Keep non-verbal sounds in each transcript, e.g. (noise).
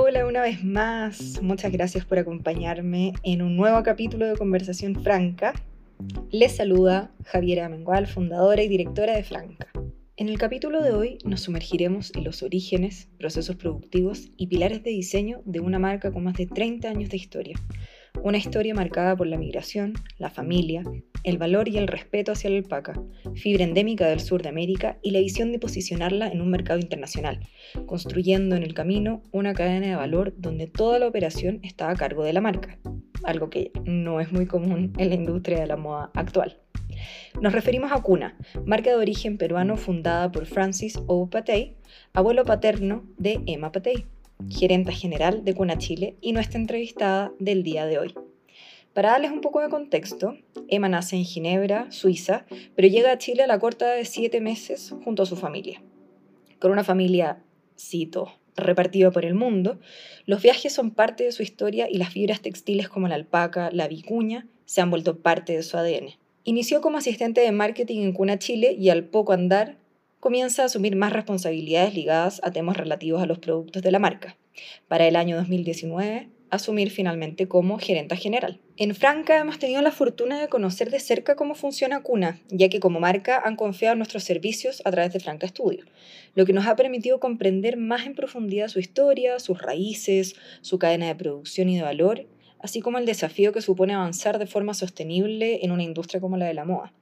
Hola una vez más, muchas gracias por acompañarme en un nuevo capítulo de Conversación Franca. Les saluda Javiera Mengual, fundadora y directora de Franca. En el capítulo de hoy nos sumergiremos en los orígenes, procesos productivos y pilares de diseño de una marca con más de 30 años de historia, una historia marcada por la migración, la familia, el valor y el respeto hacia la alpaca, fibra endémica del sur de América y la visión de posicionarla en un mercado internacional, construyendo en el camino una cadena de valor donde toda la operación está a cargo de la marca, algo que no es muy común en la industria de la moda actual. Nos referimos a Cuna, marca de origen peruano fundada por Francis O. Patey, abuelo paterno de Emma Patey gerenta general de Cuna Chile, y nuestra entrevistada del día de hoy. Para darles un poco de contexto, Emma nace en Ginebra, Suiza, pero llega a Chile a la corta de siete meses junto a su familia. Con una familia, cito, repartida por el mundo, los viajes son parte de su historia y las fibras textiles como la alpaca, la vicuña, se han vuelto parte de su ADN. Inició como asistente de marketing en Cuna Chile y al poco andar comienza a asumir más responsabilidades ligadas a temas relativos a los productos de la marca. Para el año 2019, asumir finalmente como gerenta general. En Franca hemos tenido la fortuna de conocer de cerca cómo funciona Cuna, ya que como marca han confiado nuestros servicios a través de Franca Studio, lo que nos ha permitido comprender más en profundidad su historia, sus raíces, su cadena de producción y de valor, así como el desafío que supone avanzar de forma sostenible en una industria como la de la moda.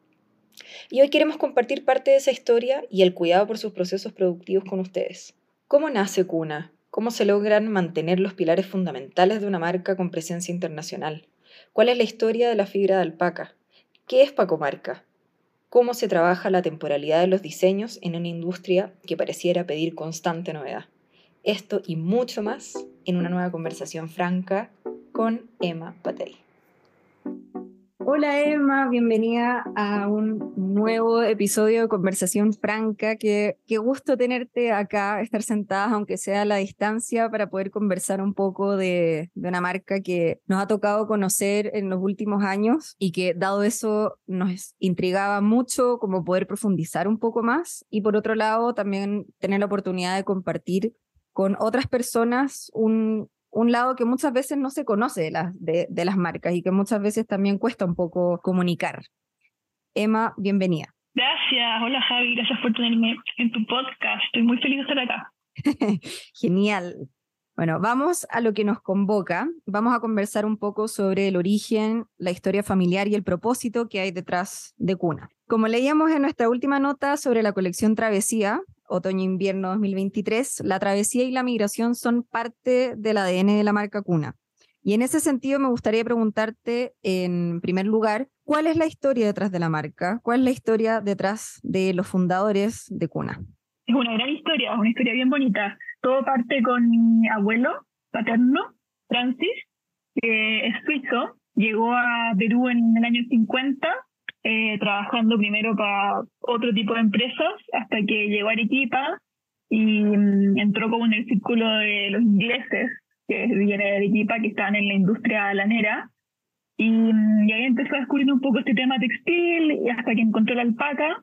Y hoy queremos compartir parte de esa historia y el cuidado por sus procesos productivos con ustedes. ¿Cómo nace Cuna? ¿Cómo se logran mantener los pilares fundamentales de una marca con presencia internacional? ¿Cuál es la historia de la fibra de alpaca? ¿Qué es Pacomarca? ¿Cómo se trabaja la temporalidad de los diseños en una industria que pareciera pedir constante novedad? Esto y mucho más en una nueva conversación franca con Emma Patey. Hola Emma, bienvenida a un nuevo episodio de Conversación Franca. Qué, qué gusto tenerte acá, estar sentada, aunque sea a la distancia, para poder conversar un poco de, de una marca que nos ha tocado conocer en los últimos años y que, dado eso, nos intrigaba mucho como poder profundizar un poco más y, por otro lado, también tener la oportunidad de compartir con otras personas un, un lado que muchas veces no se conoce de las, de, las marcas y que muchas veces también cuesta un poco comunicar. Emma, bienvenida. Gracias, hola Javi, gracias por tenerme en tu podcast. Estoy muy feliz de estar acá. (laughs) Genial. Bueno, vamos a lo que nos convoca. Vamos a conversar un poco sobre el origen, la historia familiar y el propósito que hay detrás de Cuna. Como leíamos en nuestra última nota sobre la colección Travesía, otoño-invierno 2023, la travesía y la migración son parte del ADN de la marca Cuna. Y en ese sentido me gustaría preguntarte, en primer lugar, ¿cuál es la historia detrás de la marca? ¿Cuál es la historia detrás de los fundadores de Cuna? Es una gran historia, una historia bien bonita. Todo parte con mi abuelo paterno, Francis, que es suizo. Llegó a Perú en el año 50 eh, trabajando primero para otro tipo de empresas hasta que llegó a Arequipa y mm, entró como en el círculo de los ingleses que vienen de Arequipa, que estaban en la industria lanera. Y, mm, y, ahí empezó a descubrir un poco este tema textil y hasta que encontró la alpaca,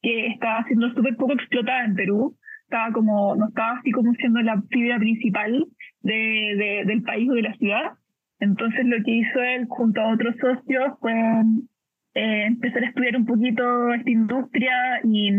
que estaba siendo súper poco explotada en Perú. Estaba como, no estaba así como siendo la fibra principal de, de, del país o de la ciudad. Entonces lo que hizo él junto a otros socios fue eh, empezar a estudiar un poquito esta industria y,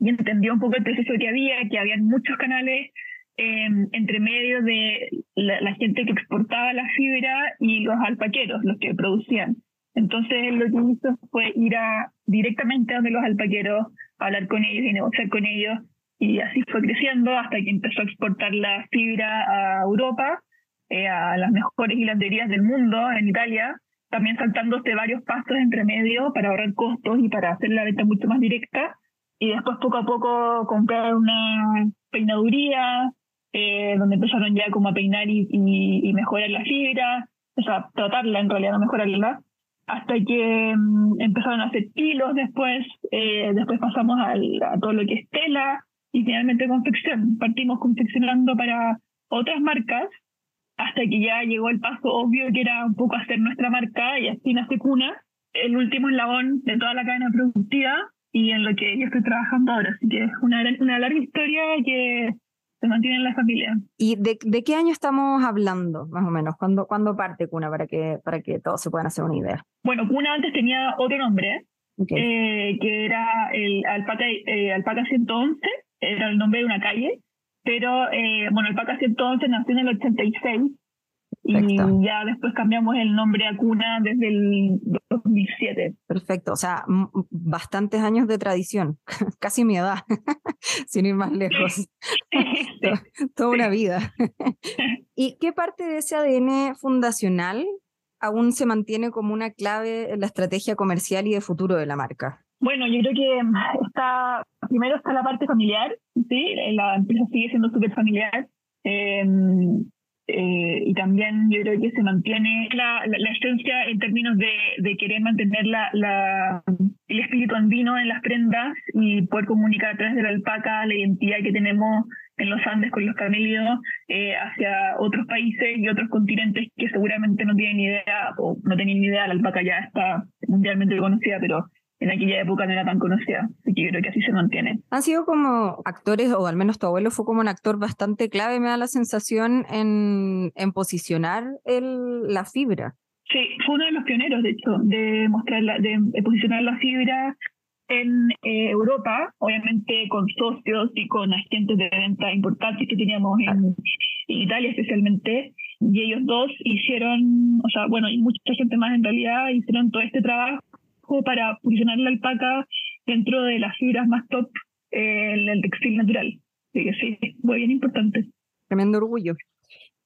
y, entendió un poco el proceso que había, que había muchos canales eh, entre medio de la, gente que exportaba la fibra y los alpaqueros, los que producían. Entonces lo que hizo fue ir a, directamente a donde los alpaqueros, hablar con ellos y negociar con ellos. Y así fue creciendo hasta que empezó a exportar la fibra a Europa, eh, a las mejores hilanderías del mundo, en Italia, también saltándose varios pasos entre medio para ahorrar costos y para hacer la venta mucho más directa. Y después poco a poco comprar una peinaduría, eh, donde empezaron ya como a peinar y, y, mejorar la fibra, o sea, tratarla en realidad, no mejorarla, hasta que mm, empezaron a hacer hilos después, eh, después pasamos a todo lo que es tela y finalmente confección. Partimos confeccionando para otras marcas hasta que ya llegó el paso obvio que era un poco hacer nuestra marca y así nace Cuna, el último eslabón de toda la cadena productiva y en lo que yo estoy trabajando ahora. Así que es una, una larga historia que se mantiene en la familia. ¿Y de, de qué año estamos hablando, más o menos? ¿Cuándo, ¿cuándo parte Cuna para que, para que todos se puedan hacer una idea? Bueno, Cuna antes tenía otro nombre, eh, que era el Alpaca, eh, Alpaca 111, era el nombre de una calle, pero eh, bueno, Alpaca 111 nació en el 86 y ya después cambiamos el nombre a Cuna desde el 2007. Perfecto, o sea, bastantes años de tradición, (laughs) casi mi edad, (laughs) sin ir más lejos. (laughs) Toda una vida. ¿Y qué parte de ese ADN fundacional aún se mantiene como una clave en la estrategia comercial y de futuro de la marca? Bueno, yo creo que está, primero está la parte familiar, ¿sí? La empresa sigue siendo súper familiar. Eh, eh, y también yo creo que se mantiene la, la, esencia en términos de, de querer mantener la, la, el espíritu andino en las prendas y poder comunicar a través de la alpaca la identidad que tenemos en los Andes con los camélidos eh, hacia otros países y otros continentes que seguramente no tienen idea o no tienen ni idea, la alpaca ya está mundialmente conocida, pero en aquella época no era tan conocida, así que yo creo que así se mantiene. Han sido como actores, o al menos tu abuelo fue como un actor bastante clave, me da la sensación, en, en posicionar el, la fibra. Sí, fue uno de los pioneros, de hecho, de mostrar la, de, posicionar la fibra en eh, Europa, obviamente con socios y con agentes de venta importantes que teníamos en, en, Italia especialmente, y ellos dos hicieron, o sea, bueno, y mucha gente más en realidad hicieron todo este trabajo para posicionar la alpaca dentro de las fibras más top eh, en el textil natural. Así que sí, muy bien importante. Tremendo orgullo.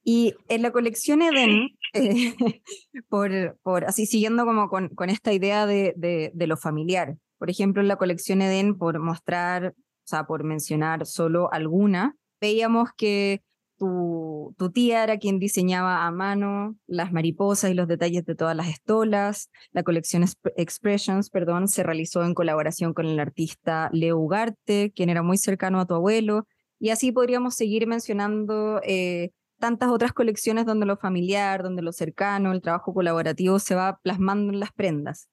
Y en la colección Eden, eh, (laughs) por, por así siguiendo como con, con esta idea de, de, de, lo familiar, por ejemplo, en la colección Eden, por mostrar, o sea, por mencionar solo alguna, veíamos que tu, tía era quien diseñaba a mano las mariposas y los detalles de todas las estolas. La colección Expressions, perdón, se realizó en colaboración con el artista Leo Ugarte, quien era muy cercano a tu abuelo. Y así podríamos seguir mencionando eh, tantas otras colecciones donde lo familiar, donde lo cercano, el trabajo colaborativo se va plasmando en las prendas.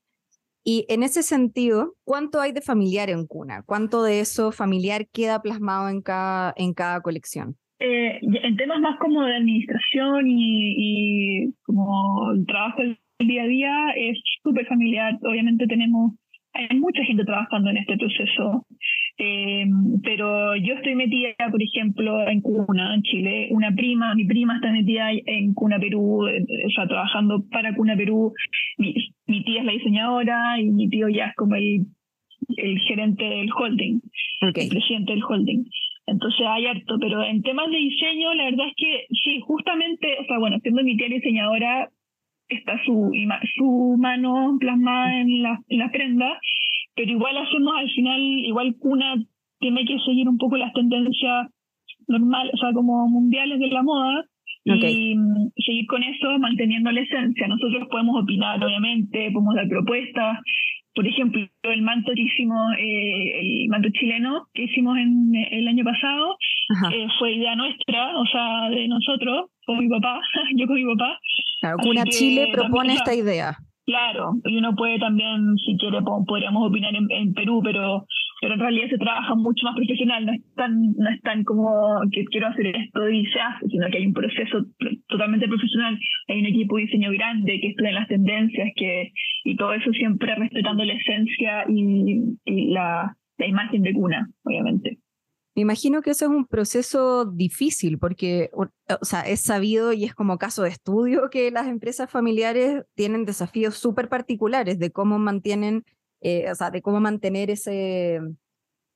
Y en ese sentido, ¿cuánto hay de familiar en Cuna? ¿Cuánto de eso familiar queda plasmado en cada colección? Eh, en temas más como de administración y, y como el trabajo del día a día es súper familiar. Obviamente tenemos, hay mucha gente trabajando en este proceso, eh, pero yo estoy metida, por ejemplo, en Cuna, en Chile. Una prima, mi prima está metida en Cuna Perú, o sea, trabajando para Cuna Perú. Mi, mi tía es la diseñadora y mi tío ya es como el, el gerente del holding, okay. el presidente del holding. Entonces hay harto, pero en temas de diseño, la verdad es que sí, justamente, o sea, bueno, siendo mi tía diseñadora, está su, su mano plasmada en la, en la prenda, pero igual hacemos al final, igual Cuna tiene que seguir un poco las tendencias normales, o sea, como mundiales de la moda, okay. y mm, seguir con eso manteniendo la esencia. Nosotros podemos opinar, obviamente, podemos dar propuestas, por ejemplo, el manto que hicimos, eh, el manto chileno que hicimos en el año pasado, eh, fue idea nuestra, o sea, de nosotros, con mi papá, (laughs) yo con mi papá. Claro, Cuna Chile propone esta idea. Claro, y uno puede también, si quiere, podríamos opinar en, en, Perú, pero pero en realidad se trabaja mucho más profesional, no es tan, no es tan como que quiero hacer esto y se hace, sino que hay un proceso totalmente profesional, hay un equipo de diseño grande que estudia las tendencias que y todo eso siempre respetando la esencia y, y la, la imagen de cuna, obviamente. Me imagino que eso es un proceso difícil porque, o sea, es sabido y es como caso de estudio que las empresas familiares tienen desafíos súper particulares de cómo mantienen, eh, o sea, de cómo mantener ese,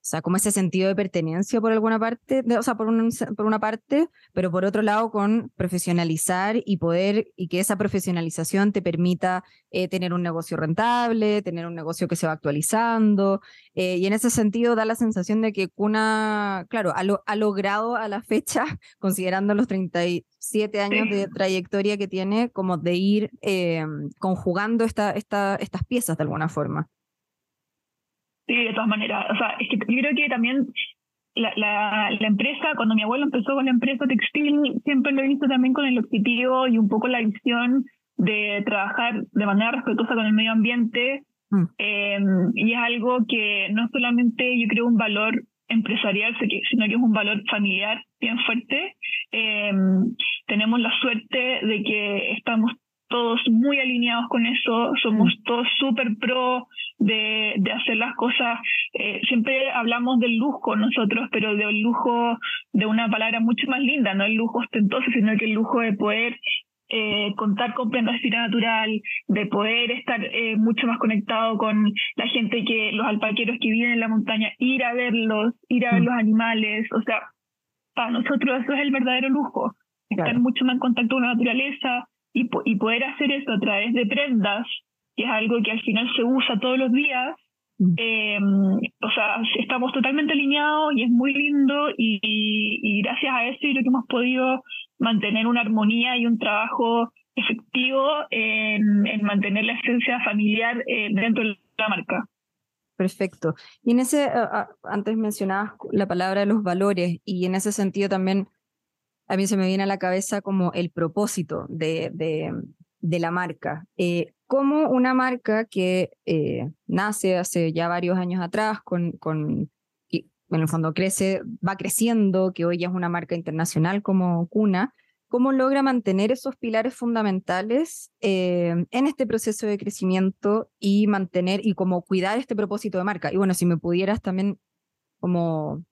o sea, como ese sentido de pertenencia por alguna parte, de, o sea, por, un, por una parte, pero por otro lado con profesionalizar y poder, y que esa profesionalización te permita eh, tener un negocio rentable, tener un negocio que se va actualizando, eh, y en ese sentido da la sensación de que Cuna, claro, ha, lo, ha logrado a la fecha, (laughs) considerando los 37 años de trayectoria que tiene, como de ir eh, conjugando esta, esta, estas piezas de alguna forma. Sí, de todas maneras. O sea, es que yo creo que también la, la, la, empresa, cuando mi abuelo empezó con la empresa textil, siempre lo he visto también con el objetivo y un poco la visión de trabajar de manera respetuosa con el medio ambiente. Mm. Eh, y es algo que no solamente yo creo un valor empresarial, sino que es un valor familiar bien fuerte. Eh, tenemos la suerte de que estamos todos muy alineados con eso, somos mm. todos súper pro de, de, hacer las cosas. Eh, siempre hablamos del lujo nosotros, pero del lujo de una palabra mucho más linda, no el lujo ostentoso, sino que el lujo de poder eh, contar con prenda natural, de poder estar eh, mucho más conectado con la gente que, los alpaqueros que viven en la montaña, ir a verlos, ir a ver mm. los animales, o sea, para nosotros eso es el verdadero lujo, estar mucho más en contacto con la naturaleza y, y poder hacer eso a través de prendas, que es algo que al final se usa todos los días, mm. eh, o sea, estamos totalmente alineados y es muy lindo y, y, gracias a eso yo creo que hemos podido mantener una armonía y un trabajo efectivo en, mantener la esencia familiar eh, dentro de la marca. Perfecto. Y en ese, antes mencionabas la palabra de los valores y en ese sentido también a mí se me viene a la cabeza como el propósito de, de, la marca. Eh, como una marca que eh, nace hace ya varios años atrás con, con en el fondo crece, va creciendo, que hoy es una marca internacional como Cuna, ¿cómo logra mantener esos pilares fundamentales eh, en este proceso de crecimiento y mantener y como cuidar este propósito de marca? Y bueno, si me pudieras también como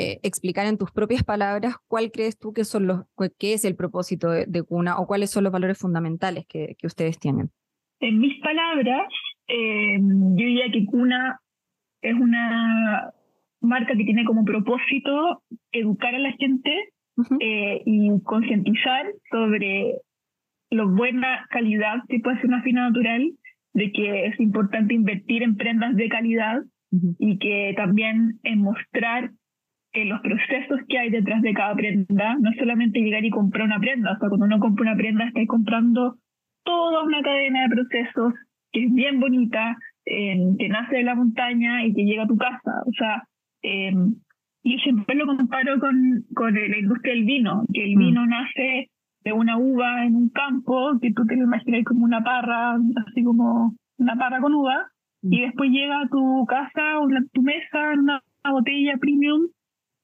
eh, explicar en tus propias palabras cuál crees tú que son los, qué es el propósito de, Cuna o cuáles son los valores fundamentales que, que ustedes tienen. En mis palabras, eh, yo diría que Cuna es una marca que tiene como propósito educar a la gente eh, y concientizar sobre lo buena calidad que puede ser una fina natural, de que es importante invertir en prendas de calidad y que también en mostrar eh, los procesos que hay detrás de cada prenda, no solamente llegar y comprar una prenda, o sea, cuando uno compra una prenda está comprando toda una cadena de procesos que es bien bonita, que nace de la montaña y que llega a tu casa, o sea, eh, y siempre lo comparo con, con la industria del vino, que el mm. vino nace de una uva en un campo, que tú te lo imaginas como una parra, así como una parra con uva, y mm. después llega a tu casa o a tu mesa una, botella premium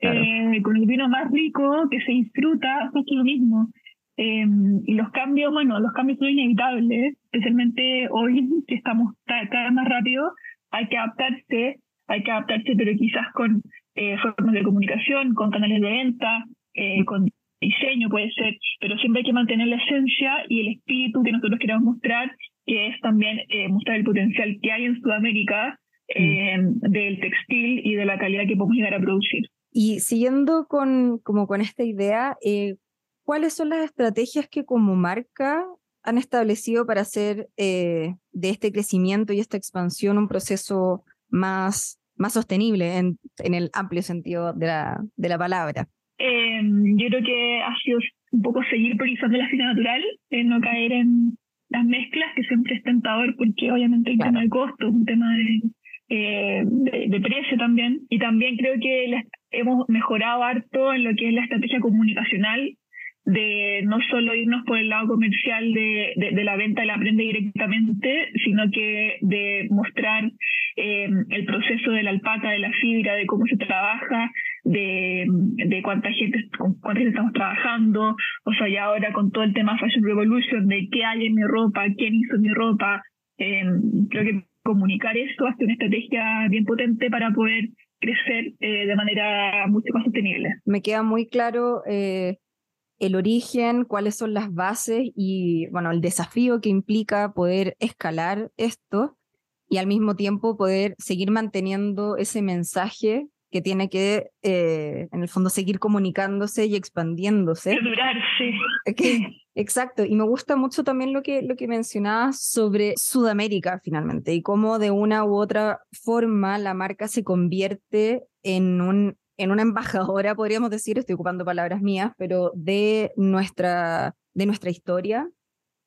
eh, con el vino más rico que se disfruta, es lo mismo. Eh, y los cambios, bueno, los cambios son inevitables, especialmente hoy que estamos cada vez más rápido, hay que adaptarse hay que adaptarse, pero quizás con eh, formas de comunicación, con canales de venta, eh, con diseño puede ser, pero siempre hay que mantener la esencia y el espíritu que nosotros queremos mostrar, que es también eh, mostrar el potencial que hay en Sudamérica mm. del textil y de la calidad que podemos llegar a producir. Y siguiendo con, como con esta idea, ¿cuáles son las estrategias que como marca han establecido para hacer de este crecimiento y esta expansión un proceso más, más sostenible en, en el amplio sentido de la, de la palabra? Eh, yo creo que ha sido un poco seguir priorizando la fibra natural, eh, no caer en las mezclas, que siempre es tentador porque obviamente hay un tema de costo, un tema de, eh, de, precio también. Y también creo que hemos mejorado harto en lo que es la estrategia comunicacional de no solo irnos por el lado comercial de, de, la venta de la prenda directamente, sino que de mostrar eh, el proceso de la alpaca, de la fibra, de cómo se trabaja, de, de cuánta gente, con cuánta gente estamos trabajando, o sea, ya ahora con todo el tema Fashion Revolution, de qué hay en mi ropa, quién hizo mi ropa, eh, creo que comunicar esto hace una estrategia bien potente para poder crecer eh, de manera mucho más sostenible. Me queda muy claro el origen, cuáles son las bases y, bueno, el desafío que implica poder escalar esto y al mismo tiempo poder seguir manteniendo ese mensaje que tiene que, eh, en el fondo, seguir comunicándose y expandiéndose. Durarse. (laughs) exacto, y me gusta mucho también lo que, lo que mencionabas sobre Sudamérica finalmente y cómo de una u otra forma la marca se convierte en un en una embajadora, podríamos decir, estoy ocupando palabras mías, pero de nuestra, de nuestra historia,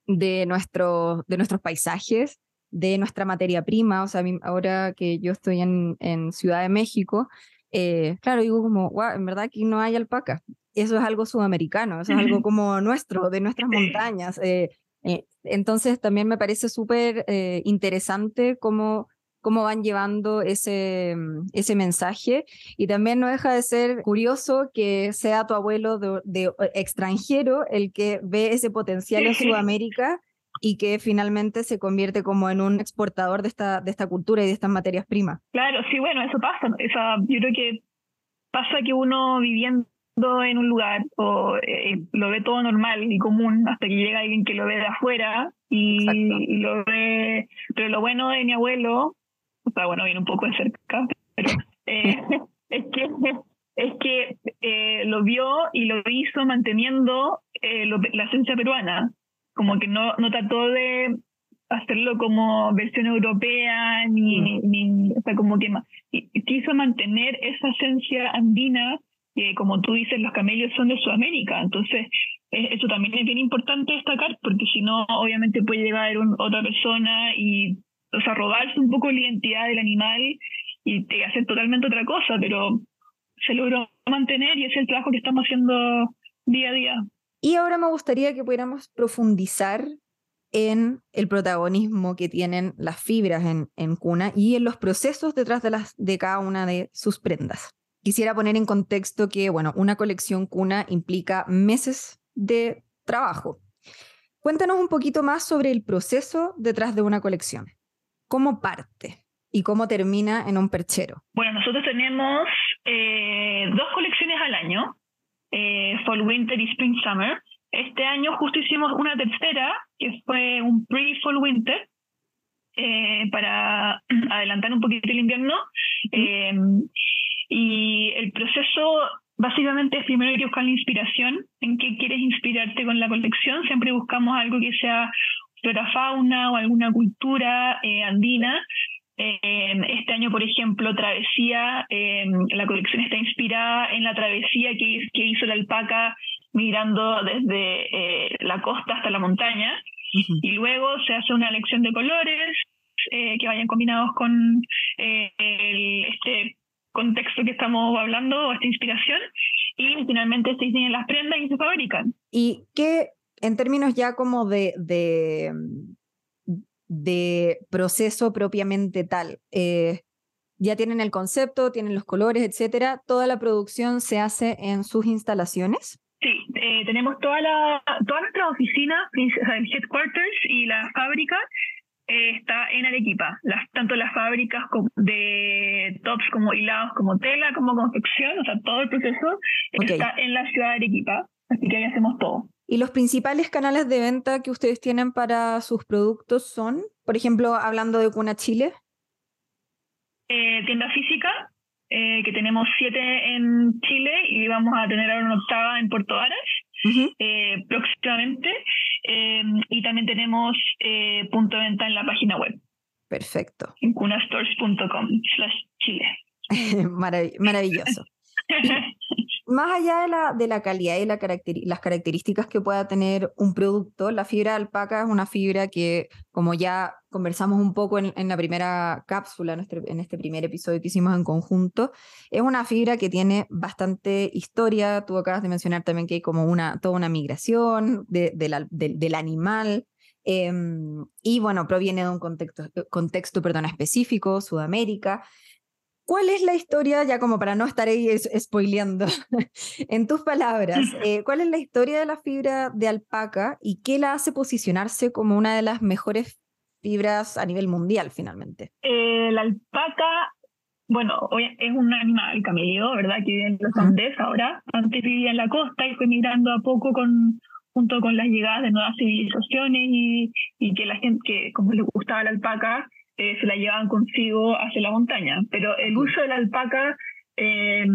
de, nuestro, de nuestros paisajes, de nuestra materia prima. O sea, ahora que yo estoy en, en Ciudad de México, eh, claro, digo como, wow, en verdad aquí no hay alpaca. Eso es algo sudamericano, eso es algo como nuestro, de nuestras montañas. Eh, eh, entonces también me parece súper interesante cómo cómo van llevando ese, ese mensaje. Y también no deja de ser curioso que sea tu abuelo de, extranjero el que ve ese potencial en (laughs) Sudamérica y que finalmente se convierte como en un exportador de esta, de esta cultura y de estas materias primas. Claro, sí, bueno, eso pasa. yo creo que pasa que uno viviendo en un lugar o eh, lo ve todo normal y común hasta que llega alguien que lo ve de afuera y, lo ve. Pero lo bueno de mi abuelo, o sea, bueno, viene un poco de cerca, pero (laughs) eh, es que es que eh, lo vio y lo hizo manteniendo la esencia peruana. Como que no, no trató de hacerlo como versión europea, ni, mm. ni o sea, como que quiso mantener esa esencia andina que como tú dices, los camellos son de Sudamérica, entonces eh, eso también es bien importante destacar, porque si no, obviamente puede llegar otra persona y, o sea, robarse un poco la identidad del animal y hacer totalmente otra cosa, pero se logró mantener y es el trabajo que estamos haciendo día a día. Y ahora me gustaría que pudiéramos profundizar en el protagonismo que tienen las fibras en, en cuna y en los procesos detrás de, las, de cada una de sus prendas. Quisiera poner en contexto que, bueno, una colección cuna implica meses de trabajo. Cuéntanos un poquito más sobre el proceso detrás de una colección. ¿Cómo parte y cómo termina en un perchero? Bueno, nosotros tenemos eh, dos colecciones al año, eh, Fall Winter y Spring Summer. Este año justo hicimos una tercera, que fue un pre-Fall Winter, eh, para (clears throat) adelantar un poquito el invierno. Y el proceso básicamente es primero hay que buscar la inspiración, en qué quieres inspirarte con la colección. Siempre buscamos algo que sea flora fauna o alguna cultura eh, andina. Eh, este año, por ejemplo, Travesía, eh, la colección está inspirada en la travesía que, que hizo la alpaca migrando desde la costa hasta la montaña. Y luego se hace una elección de colores que vayan combinados con el, este contexto que estamos hablando, esta inspiración, y finalmente se diseñan las prendas y se fabrican. ¿Y qué, en términos ya como de, de, de proceso propiamente tal, eh, ya tienen el concepto, tienen los colores, etcétera, toda la producción se hace en sus instalaciones? Sí, eh, tenemos toda la, todas nuestras oficinas, el headquarters y la fábrica está en Arequipa, las, tanto las fábricas de tops como hilados, como tela, como confección, o sea, todo el proceso está en la ciudad de Arequipa, así que ahí hacemos todo. ¿Y los principales canales de venta que ustedes tienen para sus productos son, por ejemplo, hablando de Cuna Chile? Eh, tienda física, eh, que tenemos siete en Chile y vamos a tener ahora una octava en Puerto Aras eh, próximamente. Y también tenemos punto de venta en la página web. Perfecto. En cunastores.com slash Chile. (laughs) maravilloso. Más allá de la, de la calidad y la las características que pueda tener un producto, la fibra de alpaca es una fibra que, como ya conversamos un poco en, la primera cápsula, en este, en este, primer episodio que hicimos en conjunto, es una fibra que tiene bastante historia. Tú acabas de mencionar también que hay como una, toda una migración de, del animal. Em, y bueno, proviene de un contexto, contexto perdón, específico, Sudamérica. ¿Cuál es la historia, ya como para no estar ahí spoileando, (laughs) en tus palabras, (laughs) eh, cuál es la historia de la fibra de alpaca y qué la hace posicionarse como una de las mejores fibras a nivel mundial finalmente? Eh, la alpaca, bueno, es un animal camello, ¿verdad? Que vive en los Andes ahora. Antes vivía en la costa y fue migrando a poco con, junto con las llegadas de nuevas civilizaciones y, y que la gente, que como le gustaba la alpaca, eh, se la llevaban consigo hacia la montaña. Pero el uso de la alpaca eh,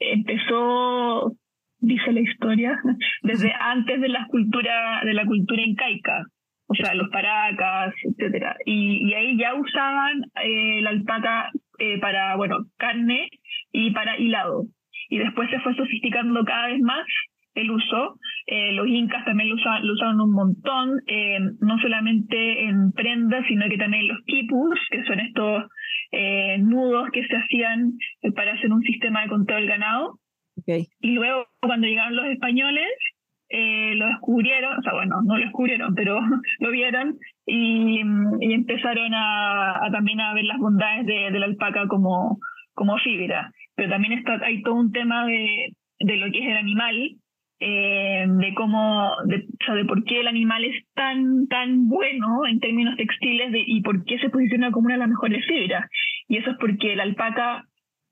empezó, dice la historia, (laughs) desde antes de la cultura, de la cultura incaica, o sea, los paracas, etcétera. Y, ahí ya usaban eh, la alpaca para, bueno, carne y para hilado. Y después se fue sofisticando cada vez más el uso. Eh, los incas también lo usaban, un montón, eh, no solamente en prendas, sino que también los quipus, que son estos eh, nudos que se hacían para hacer un sistema de conteo del ganado. Y luego, cuando llegaron los españoles, los, descubrieron, o sea, bueno, no lo descubrieron, pero (laughs) lo vieron y, empezaron a, también a ver las bondades de, la alpaca como, como fibra. Pero también está, hay todo un tema de, de lo que es el animal, eh, de cómo, de, o sea, de por qué el animal es tan, tan bueno en términos textiles de, y por qué se posiciona como una de las mejores fibras. Y eso es porque la alpaca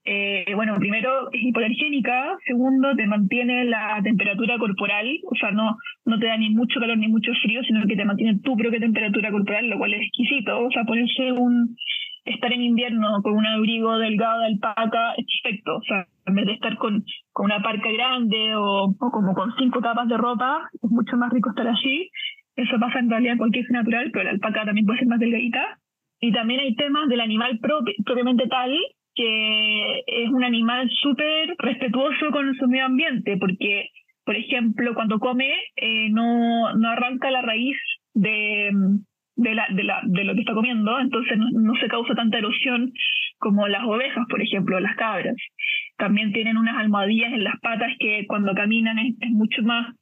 eh, bueno, primero es hipoalergénica, segundo te mantiene la temperatura corporal, o sea, no, no te da ni mucho calor ni mucho frío, sino que te mantiene tu propia temperatura corporal, lo cual es exquisito, o sea, ponerse un, estar en invierno con un abrigo delgado de alpaca es perfecto, o sea, en vez de estar con, con una parca grande o, o como con cinco capas de ropa, es mucho más rico estar allí, eso pasa en realidad en cualquier natural, pero la alpaca también puede ser más delgadita. Y también hay temas del animal propiamente tal, que es un animal súper respetuoso con su medio ambiente, porque, por ejemplo, cuando come eh, no, no arranca la raíz de, de, la, de, la, de lo que está comiendo, entonces no, se causa tanta erosión como las ovejas, por ejemplo, las cabras. También tienen unas almohadillas en las patas que cuando caminan es, mucho más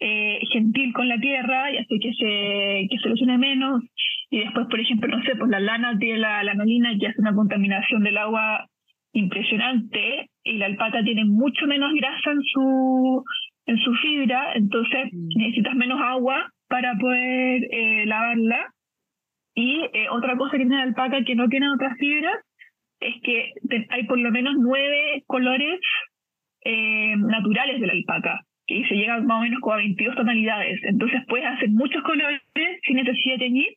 eh, gentil con la tierra y hace que se, que se erosione menos. Y después, por ejemplo, no sé, pues la lana tiene la lanolina que hace una contaminación del agua impresionante y la alpaca tiene mucho menos grasa en su, en su fibra, entonces mm. necesitas menos agua para poder eh, lavarla. Y eh, otra cosa que tiene la alpaca que no tiene otras fibras es que hay por lo menos nueve colores eh, naturales de la alpaca y se llega más o menos como a 22 tonalidades. Entonces puedes hacer muchos colores sin necesidad de teñir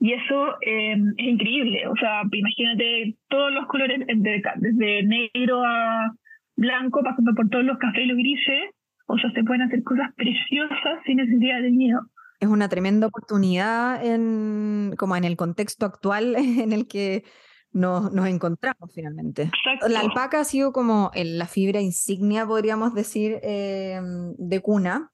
y eso em, es increíble. O sea, imagínate todos los colores desde negro a blanco, pasando por todos los cafés y los grises. O sea, se pueden hacer cosas preciosas sin necesidad de teñido. Es una tremenda oportunidad en, como en el contexto actual (laughs) en el que nos, nos encontramos finalmente. La alpaca ha sido como la fibra insignia, podríamos decir, em, de cuna,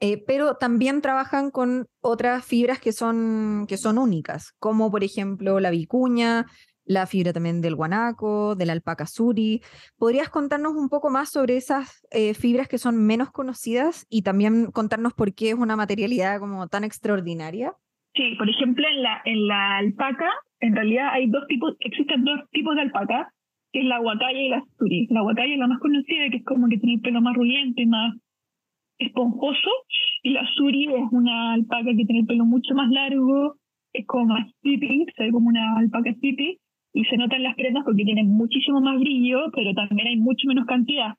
eh, pero también trabajan con otras fibras que son, que son únicas, como por ejemplo la vicuña, la fibra también del guanaco, de la alpaca suri. ¿Podrías contarnos un poco más sobre esas eh, fibras que son menos conocidas y también contarnos por qué es una materialidad como tan extraordinaria? Sí, por ejemplo, en la, en la alpaca, en realidad hay dos tipos, existen dos tipos de alpaca, que es la guacaya y la suri. La guacaya es la más conocida, que es como que tiene el pelo más ruliente más esponjoso, y la suri es una alpaca que tiene el pelo mucho más largo, es como más pipi, se ve como una alpaca pipi, y se notan las prendas porque tiene muchísimo más brillo, pero también hay mucho menos cantidad.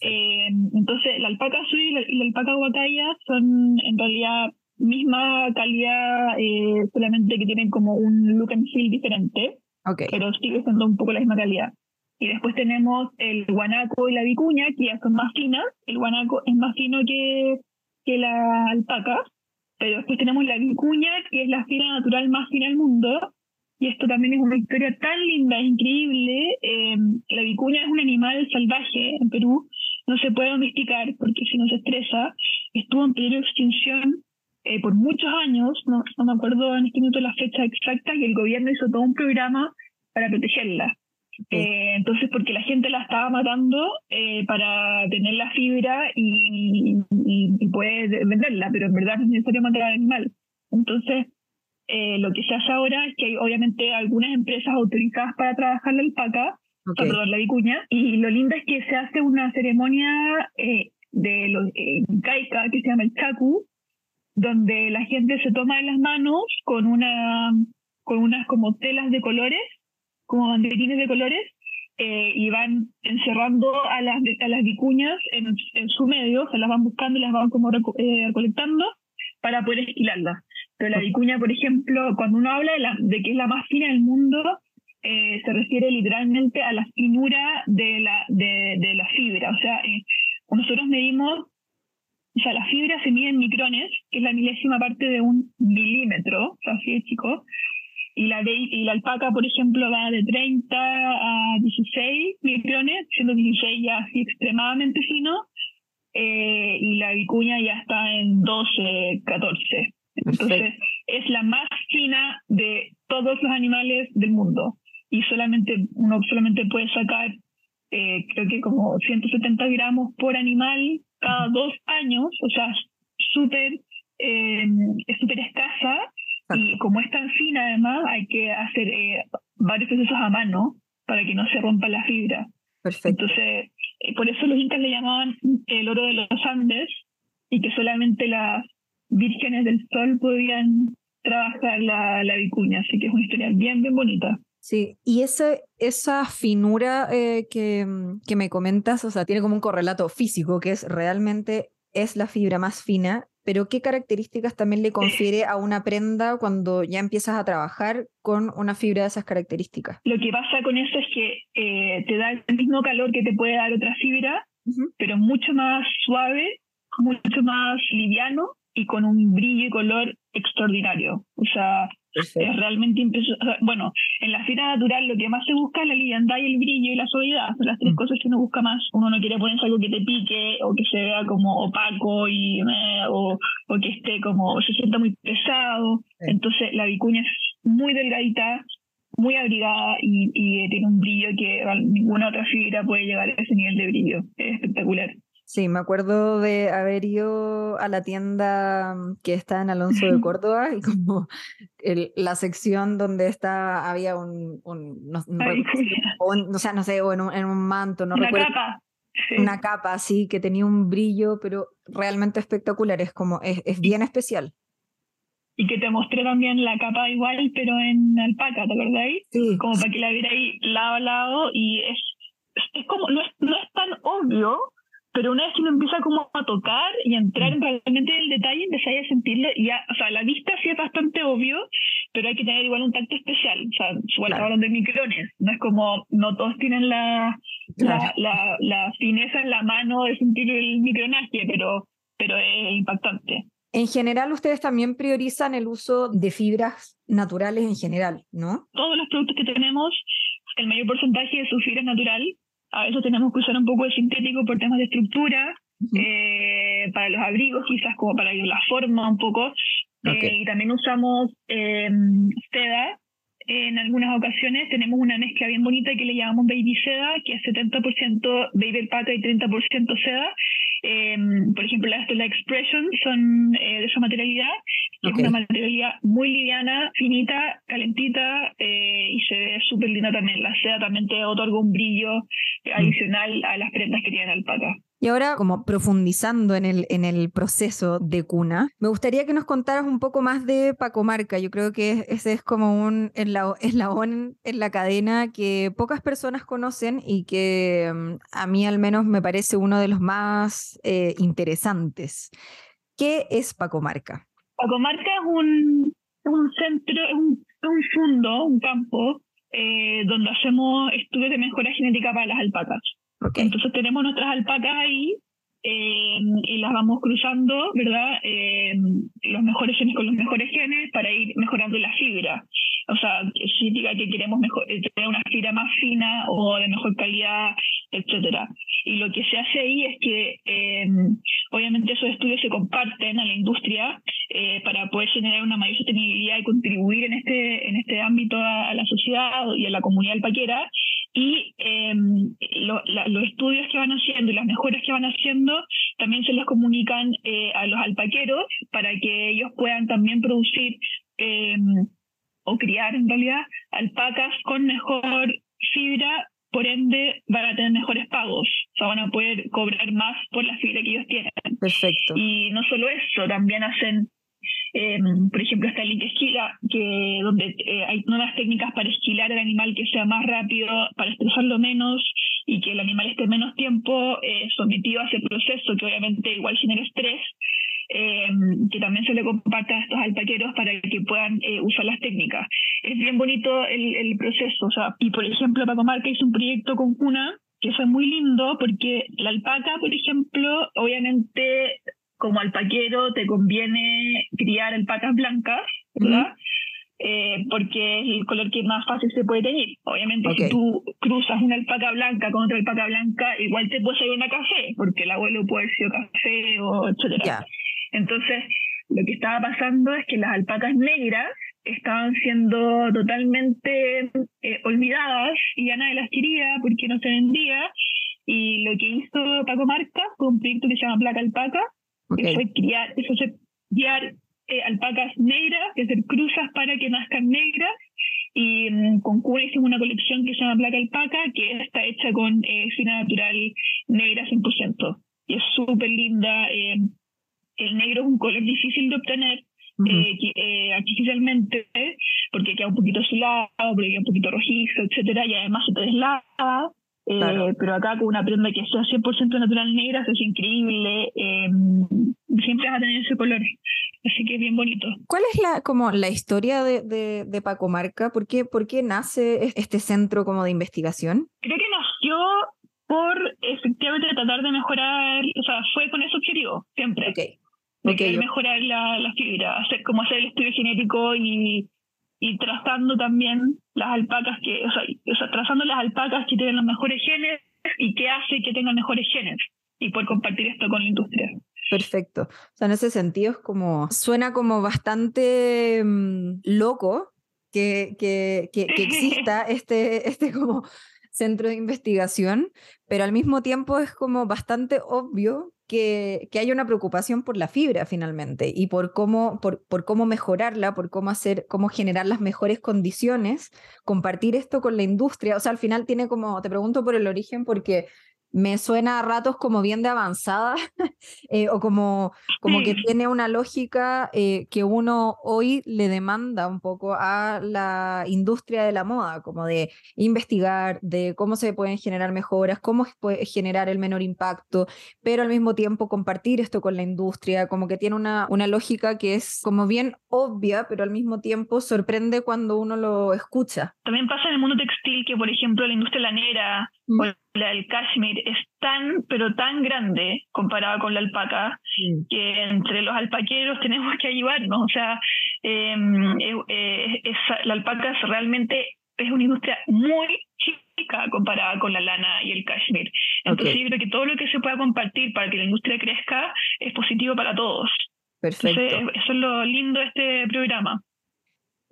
Eh, entonces, la alpaca suri y la, alpaca guacaya son en realidad misma calidad, eh, solamente que tienen como un look and feel diferente, pero sigue siendo un poco la misma calidad. Y después tenemos el guanaco y la vicuña, que ya son más finas. El guanaco es más fino que, que la alpaca, pero después tenemos la vicuña, que es la fina natural más fina del mundo. Y esto también es una historia tan linda, increíble. Eh, la vicuña es un animal salvaje en Perú, no se puede domesticar porque si no se estresa. Estuvo en peligro de extinción eh, por muchos años, no, no, me acuerdo en este minuto la fecha exacta, y el gobierno hizo todo un programa para protegerla. Eh, entonces, porque la gente la estaba matando eh, para tener la fibra y, y, poder venderla, pero en verdad no es necesario matar al animal. Entonces, lo que se hace ahora es que hay obviamente algunas empresas autorizadas para trabajar la alpaca, perdón, la vicuña, y lo lindo es que se hace una ceremonia de los caica que se llama el chacu, donde la gente se toma en las manos con una con unas como telas de colores, como banderines de colores, eh, y van encerrando a las a las vicuñas en, en, su medio, se las van buscando y las van como eh, recolectando para poder esquilarlas. Pero la vicuña, por ejemplo, cuando uno habla de, la, de que es la más fina del mundo, eh, se refiere literalmente a la finura de la, de, de la fibra. O sea, nosotros medimos o sea, la fibra se mide en micrones, que es la milésima parte de un milímetro, o sea, así de chico. Y la, de, y la alpaca, por ejemplo, va de 30 a 16 micrones, siendo 16 ya así extremadamente fino. Eh, y la vicuña ya está en 12, 14. Entonces, es la más fina de todos los animales del mundo. Y solamente uno solamente puede sacar, eh, creo que como 170 gramos por animal cada dos años, o sea, súper eh, es súper escasa y como es tan fina además hay que hacer eh, varios procesos a mano para que no se rompa la fibra. Perfecto. Entonces, eh, por eso los incas le llamaban el oro de los Andes y que solamente las vírgenes del sol podían trabajar la, la vicuña, así que es una historia bien, bien bonita. Sí, y esa, esa finura eh, que, que me comentas, o sea, tiene como un correlato físico, que es realmente es la fibra más fina, pero ¿qué características también le confiere a una prenda cuando ya empiezas a trabajar con una fibra de esas características? Lo que pasa con eso es que eh, te da el mismo calor que te puede dar otra fibra, pero mucho más suave, mucho más liviano y con un brillo y color extraordinario. O sea, es realmente impresionante. Bueno, en la fibra natural lo que más se busca es la liviandad y el brillo y la suavidad. Son las tres mm. cosas que uno busca más. Uno no quiere ponerse algo que te pique o que se vea como opaco y eh, o, o, que esté como se sienta muy pesado. Entonces la vicuña es muy delgadita, muy abrigada y, y tiene un brillo que ninguna otra fibra puede llegar a ese nivel de brillo. Es espectacular. Sí, me acuerdo de haber ido a la tienda mm, que está en Alonso de (laughs) Córdoba y como el, la sección donde está había un, un, no, o, sea, no sé, o en un, en un manto, no una recuerdo. Capa. Una capa, sí, que tenía un brillo, pero realmente espectacular, es como, es, es bien especial. Y que te mostré también la capa igual, pero en alpaca, ¿te acordáis? Sí. Como para que la viera ahí lado a lado y es, es como, no es, no es tan obvio, pero una vez que uno empieza como a tocar y a entrar mm. realmente en el detalle, empezáis a sentirlo, y ya, o sea, la vista sí es bastante obvio, pero hay que tener igual un tacto especial, o sea, igual claro. hablando de micrones, no es como, no todos tienen la, la, la, la, fineza en la mano de sentir el micronaje, pero, pero es impactante. En general, ustedes también priorizan el uso de fibras naturales en general, ¿no? Todos los productos que tenemos, el mayor porcentaje de su fibra es natural, a veces tenemos que usar un poco de sintético por temas de estructura, eh, para los abrigos quizás como para la forma un poco, eh, y también usamos eh, seda. En algunas ocasiones tenemos una mezcla bien bonita que le llamamos baby seda, que es 70% baby alpaca y 30% seda. Por ejemplo, las de la Expression son de esa materialidad. Es una materialidad muy liviana, finita, calentita y se ve súper linda también. La seda también te otorga un brillo Mm. adicional a las prendas que tienen alpaca. Y ahora, como profundizando en el, en el proceso de cuna, me gustaría que nos contaras un poco más de Pacomarca. Yo creo que ese es como un eslabón en la cadena que pocas personas conocen y que mm, a mí al menos me parece uno de los más eh, interesantes. ¿Qué es Pacomarca? Pacomarca es un, un centro, un, un fondo, un campo eh, donde hacemos estudios de mejora genética para las alpacas. Entonces tenemos nuestras alpacas ahí eh, y las vamos cruzando, ¿verdad? Eh, los mejores genes con los mejores genes para ir mejorando la fibra. O sea, significa que queremos mejor, tener una fibra más fina o de mejor calidad, etcétera. Y lo que se hace ahí es que, obviamente, esos estudios se comparten a la industria para poder generar una mayor sostenibilidad y contribuir en este, en este ámbito a, a la sociedad y a la comunidad alpaquera y eh, los estudios que van haciendo y las mejoras que van haciendo también se los comunican eh, a los alpaqueros para que ellos puedan también producir eh, o criar en realidad alpacas con mejor fibra, por ende van a tener mejores pagos, o sea, van a poder cobrar más por la fibra que ellos tienen. Perfecto. Y no eso, también hacen eh, por ejemplo, está el esquila, que donde eh, hay nuevas técnicas para esquilar al animal que sea más rápido, para estresarlo menos y que el animal esté menos tiempo eh, sometido a ese proceso, que obviamente igual genera estrés, que también se le comparte a estos alpaqueros para que puedan usar las técnicas. Es bien bonito el, el proceso, o sea, y por ejemplo, Paco Marca hizo un proyecto con Cuna que fue muy lindo porque la alpaca, por ejemplo, obviamente como alpaquero te conviene criar alpacas blancas, ¿verdad? eh, porque es el color que más fácil se puede tener. Obviamente, si tú cruzas una alpaca blanca con otra alpaca blanca, igual te puede salir una café, porque el abuelo puede ser café o etcétera. Entonces, lo que estaba pasando es que las alpacas negras estaban siendo totalmente eh, olvidadas y ya nadie las quería porque no se vendía. Y lo que hizo Paco Marca fue un proyecto que se llama Placa Alpaca, Eso es criar, eso es criar eh, alpacas negras, que hacer cruzas para que nazcan negras. Y mm, con Cuna hicimos una colección que se llama Placa Alpaca, que está hecha con eh, fina natural negra 100%. Y es súper linda. Eh, el negro es un color difícil de obtener. Eh, artificialmente, porque queda un poquito azulado, porque queda un poquito rojizo, etcétera, y además se te deslava, eh, pero acá con una prenda que sea 100% natural negra, es increíble. Eh, siempre vas a tener ese color. Así que es bien bonito. ¿Cuál es la, como, la historia de, de, de Paco Marca? ¿Por qué, ¿Por qué nace este centro como de investigación? Creo que nació por efectivamente tratar de mejorar, o sea, fue con ese objetivo, siempre. Okay. De mejorar la, la fibra, hacer como hacer el estudio genético y y trazando también las alpacas que, o sea, o sea, trazando las alpacas que tienen los mejores genes y que hace que tengan mejores genes y poder compartir esto con la industria. Perfecto. O sea, en ese sentido es como, suena como bastante mm, loco que, que, que, que exista (laughs) este, este como centro de investigación, pero al mismo tiempo es como bastante obvio que, que, hay una preocupación por la fibra finalmente y por cómo, por, por cómo mejorarla, por cómo hacer, cómo generar las mejores condiciones, compartir esto con la industria. O sea, al final tiene como, te pregunto por el origen porque me suena a ratos como bien de avanzada (laughs) eh, o como, como que tiene una lógica eh, que uno hoy le demanda un poco a la industria de la moda, como de investigar, de cómo se pueden generar mejoras, cómo puede generar el menor impacto, pero al mismo tiempo compartir esto con la industria, como que tiene una, una lógica que es como bien obvia, pero al mismo tiempo sorprende cuando uno lo escucha. También pasa en el mundo textil que, por ejemplo, la industria lanera la del cashmere es tan, pero tan grande comparada con la alpaca, que entre los alpaqueros tenemos que ayudarnos. O sea, em, eh, eh, la alpaca es realmente es una industria muy chica comparada con la lana y el cashmere. Entonces yo creo que todo lo que se pueda compartir para que la industria crezca es positivo para todos. Perfecto. eso es lo lindo de este programa.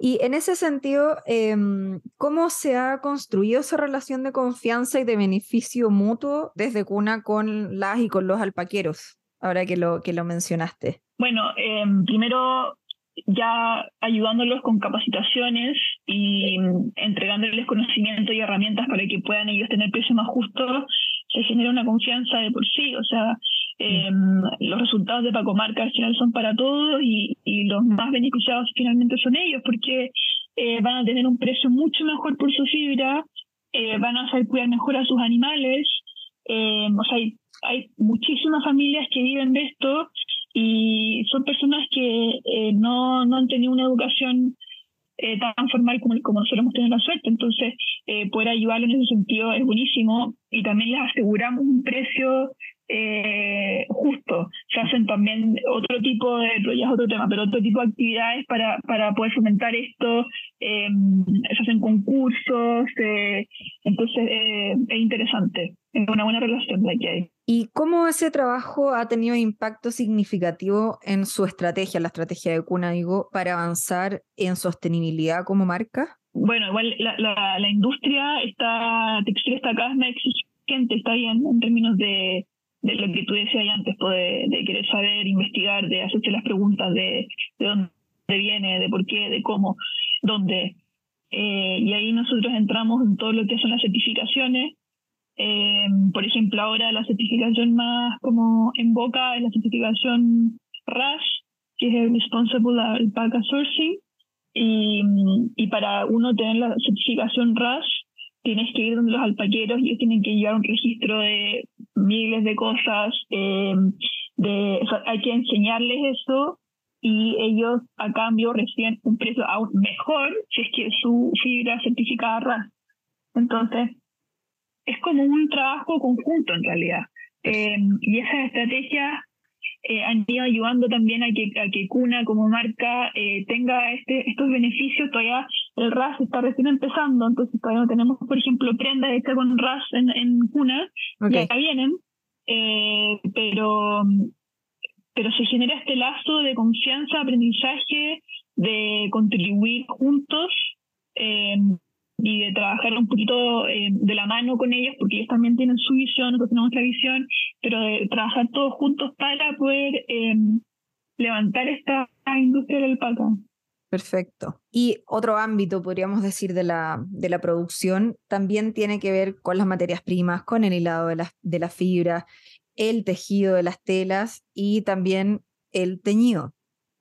Y en ese sentido, em, ¿cómo se ha construido esa relación de confianza y de beneficio mutuo desde cuna con las y con los alpaqueros? Ahora que lo, que lo mencionaste. Bueno, em, primero ya ayudándolos con capacitaciones y entregándoles conocimiento y herramientas para que puedan ellos tener precios más justos, se genera una confianza de por sí. O sea, eh, los resultados de Paco Marca al final son para todos y, y los más beneficiados finalmente son ellos porque eh, van a tener un precio mucho mejor por su fibra, eh, van a saber cuidar mejor a sus animales. Eh, o sea, hay, hay muchísimas familias que viven de esto y son personas que eh, no, no han tenido una educación eh, tan formal como, como nosotros hemos tenido la suerte. Entonces, eh, poder ayudarlos en ese sentido es buenísimo y también les aseguramos un precio eh, justo. Se hacen también otro tipo de, ya es otro tema, pero otro tipo de actividades para, para poder fomentar esto. Eh, se hacen concursos, eh, entonces eh, es interesante. Es una buena relación la que hay. ¿Y cómo ese trabajo ha tenido impacto significativo en su estrategia, la estrategia de Cuna, digo, para avanzar en sostenibilidad como marca? Bueno, igual la, la, la industria está, textil está cada vez más exigente, está bien en términos de, de lo que tú decías antes, pues, de, querer saber, investigar, de hacerse las preguntas de, de dónde viene, de por qué, de cómo, dónde. Eh, y ahí nosotros entramos en todo lo que son las certificaciones. Eh, por ejemplo, ahora la certificación más como en boca es la certificación RAS, que es el Responsible Alpaca Sourcing. Y, y para uno tener la certificación RAS, tienes que ir donde los alpaqueros y ellos tienen que llevar un registro de miles de cosas, eh, de, hay que enseñarles eso y ellos a cambio reciben un precio aún mejor si es que su fibra certificada RAS. Entonces, es como un trabajo conjunto en realidad. Eh, y esas estrategias eh, han ido ayudando también a que, a que Cuna como marca eh, tenga este, estos beneficios. Todavía el RAS está recién empezando, entonces todavía no tenemos, por ejemplo, prendas hechas con RAS en, en Cuna, ya vienen, eh, pero, pero se genera este lazo de confianza, aprendizaje, de contribuir juntos. Y de trabajar un poquito eh, de la mano con ellos, porque ellos también tienen su visión, nosotros tenemos la visión, pero de trabajar todos juntos para poder eh, levantar esta industria del alpaca. Perfecto. Y otro ámbito, podríamos decir, de la, de la producción también tiene que ver con las materias primas, con el hilado de las de la fibra, el tejido de las telas y también el teñido.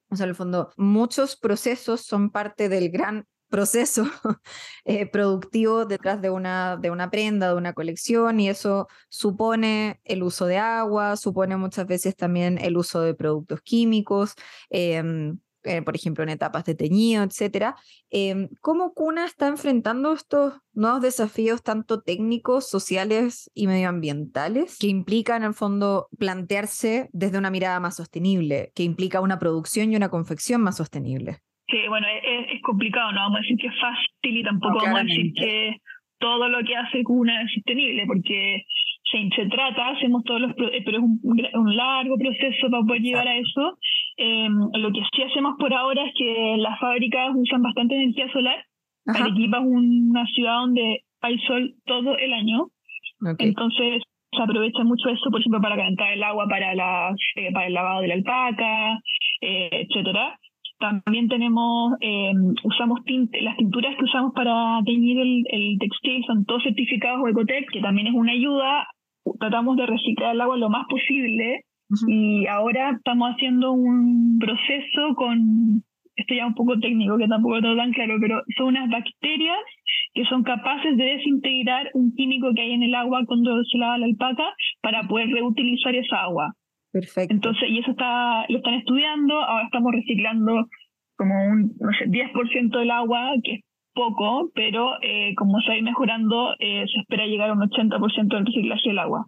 O sea, en el fondo, muchos procesos son parte del gran proceso (laughs) eh, productivo detrás de una, de una prenda, de una colección, y eso supone el uso de agua, supone muchas veces también el uso de productos químicos. Em, eh, por ejemplo, en etapas de teñido, etcétera. Em, ¿Cómo Cuna está enfrentando estos nuevos desafíos, tanto técnicos, sociales y medioambientales, que implican, en el fondo, plantearse desde una mirada más sostenible, que implica una producción y una confección más sostenible? Sí, bueno, es, complicado, no vamos a decir que es fácil y tampoco vamos a decir que todo lo que hace Cuna es sostenible, porque se, trata, hacemos todos los, eh, pero es un, largo proceso para poder llegar a eso. Em, lo que sí hacemos por ahora es que las fábricas usan bastante energía solar. Arequipa es una ciudad donde hay sol todo el año. Entonces se aprovecha mucho eso, por ejemplo, para calentar el agua para, las, eh, para el lavado de la alpaca, eh, etcétera. También tenemos, eh, usamos tinte, las tinturas que usamos para teñir el, el textil son todos certificados Ecotec, que también es una ayuda. Tratamos de reciclar el agua lo más posible y ahora estamos haciendo un proceso con, esto ya un poco técnico, que tampoco está tan claro, pero son unas bacterias que son capaces de desintegrar un químico que hay en el agua cuando se lava la alpaca para poder reutilizar esa agua. Perfecto. Entonces, y eso está, lo están estudiando, ahora estamos reciclando como un, no sé, 10% del agua, que es poco, pero eh, como se va a ir mejorando, eh, se espera llegar a un 80% del reciclaje del agua.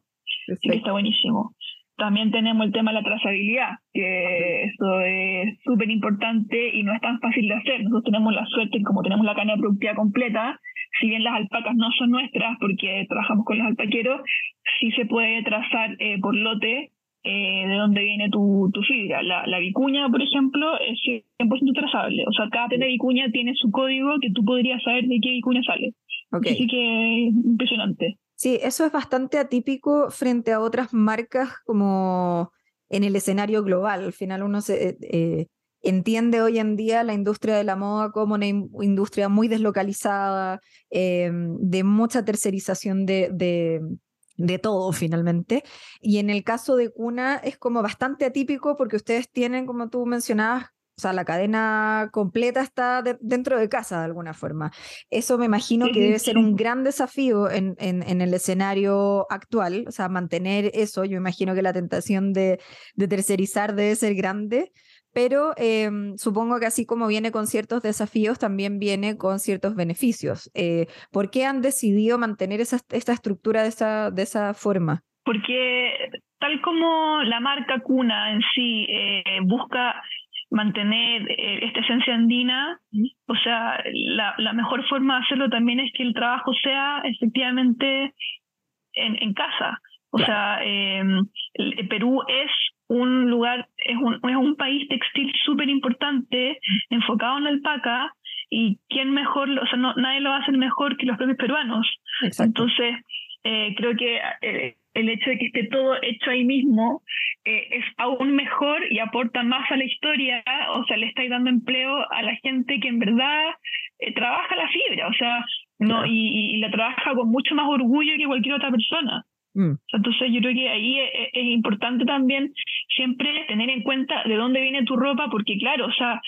Así que está buenísimo. También tenemos el tema de la trazabilidad, que eso es súper importante y no es tan fácil de hacer. Nosotros tenemos la suerte, como tenemos la cadena productiva completa, si bien las alpacas no son nuestras porque trabajamos con los alpaqueros, sí se puede trazar eh, por lote eh, de dónde viene tu, tu fibra. La, la, vicuña, por ejemplo, es 100% trazable. O sea, cada prenda de vicuña tiene su código que tú podrías saber de qué vicuña sale. Así que impresionante. Sí, eso es bastante atípico frente a otras marcas como en el escenario global. Al final uno se... Eh, eh, entiende hoy en día la industria de la moda como una industria muy deslocalizada, de mucha tercerización de, de todo finalmente. Y en el caso de Cuna es como bastante atípico porque ustedes tienen, como tú mencionabas, o sea, la cadena completa está dentro de casa de alguna forma. Eso me imagino que debe ser un gran desafío en, en, en, el escenario actual, o sea, mantener eso. Yo imagino que la tentación de, de tercerizar debe ser grande, pero em, supongo que así como viene con ciertos desafíos, también viene con ciertos beneficios. Eh, ¿Por qué han decidido mantener esa, esta estructura de esa, de esa forma? Porque tal como la marca Cuna en sí eh, busca mantener eh, esta esencia andina, o sea, la, la, mejor forma de hacerlo también es que el trabajo sea efectivamente en, en casa. O sea, em, Perú es un lugar, es un, es un país textil súper importante, enfocado en la alpaca, y quién mejor, o sea, no, nadie lo va a hacer mejor que los propios peruanos. Entonces, eh, creo que eh, el hecho de que esté todo hecho ahí mismo eh, es aún mejor y aporta más a la historia, o sea, le está dando empleo a la gente que en verdad trabaja la fibra, o sea, no y, y, la trabaja con mucho más orgullo que cualquier otra persona. Mm. Entonces yo creo que ahí es, importante también siempre tener en cuenta de dónde viene tu ropa, porque claro, o sea,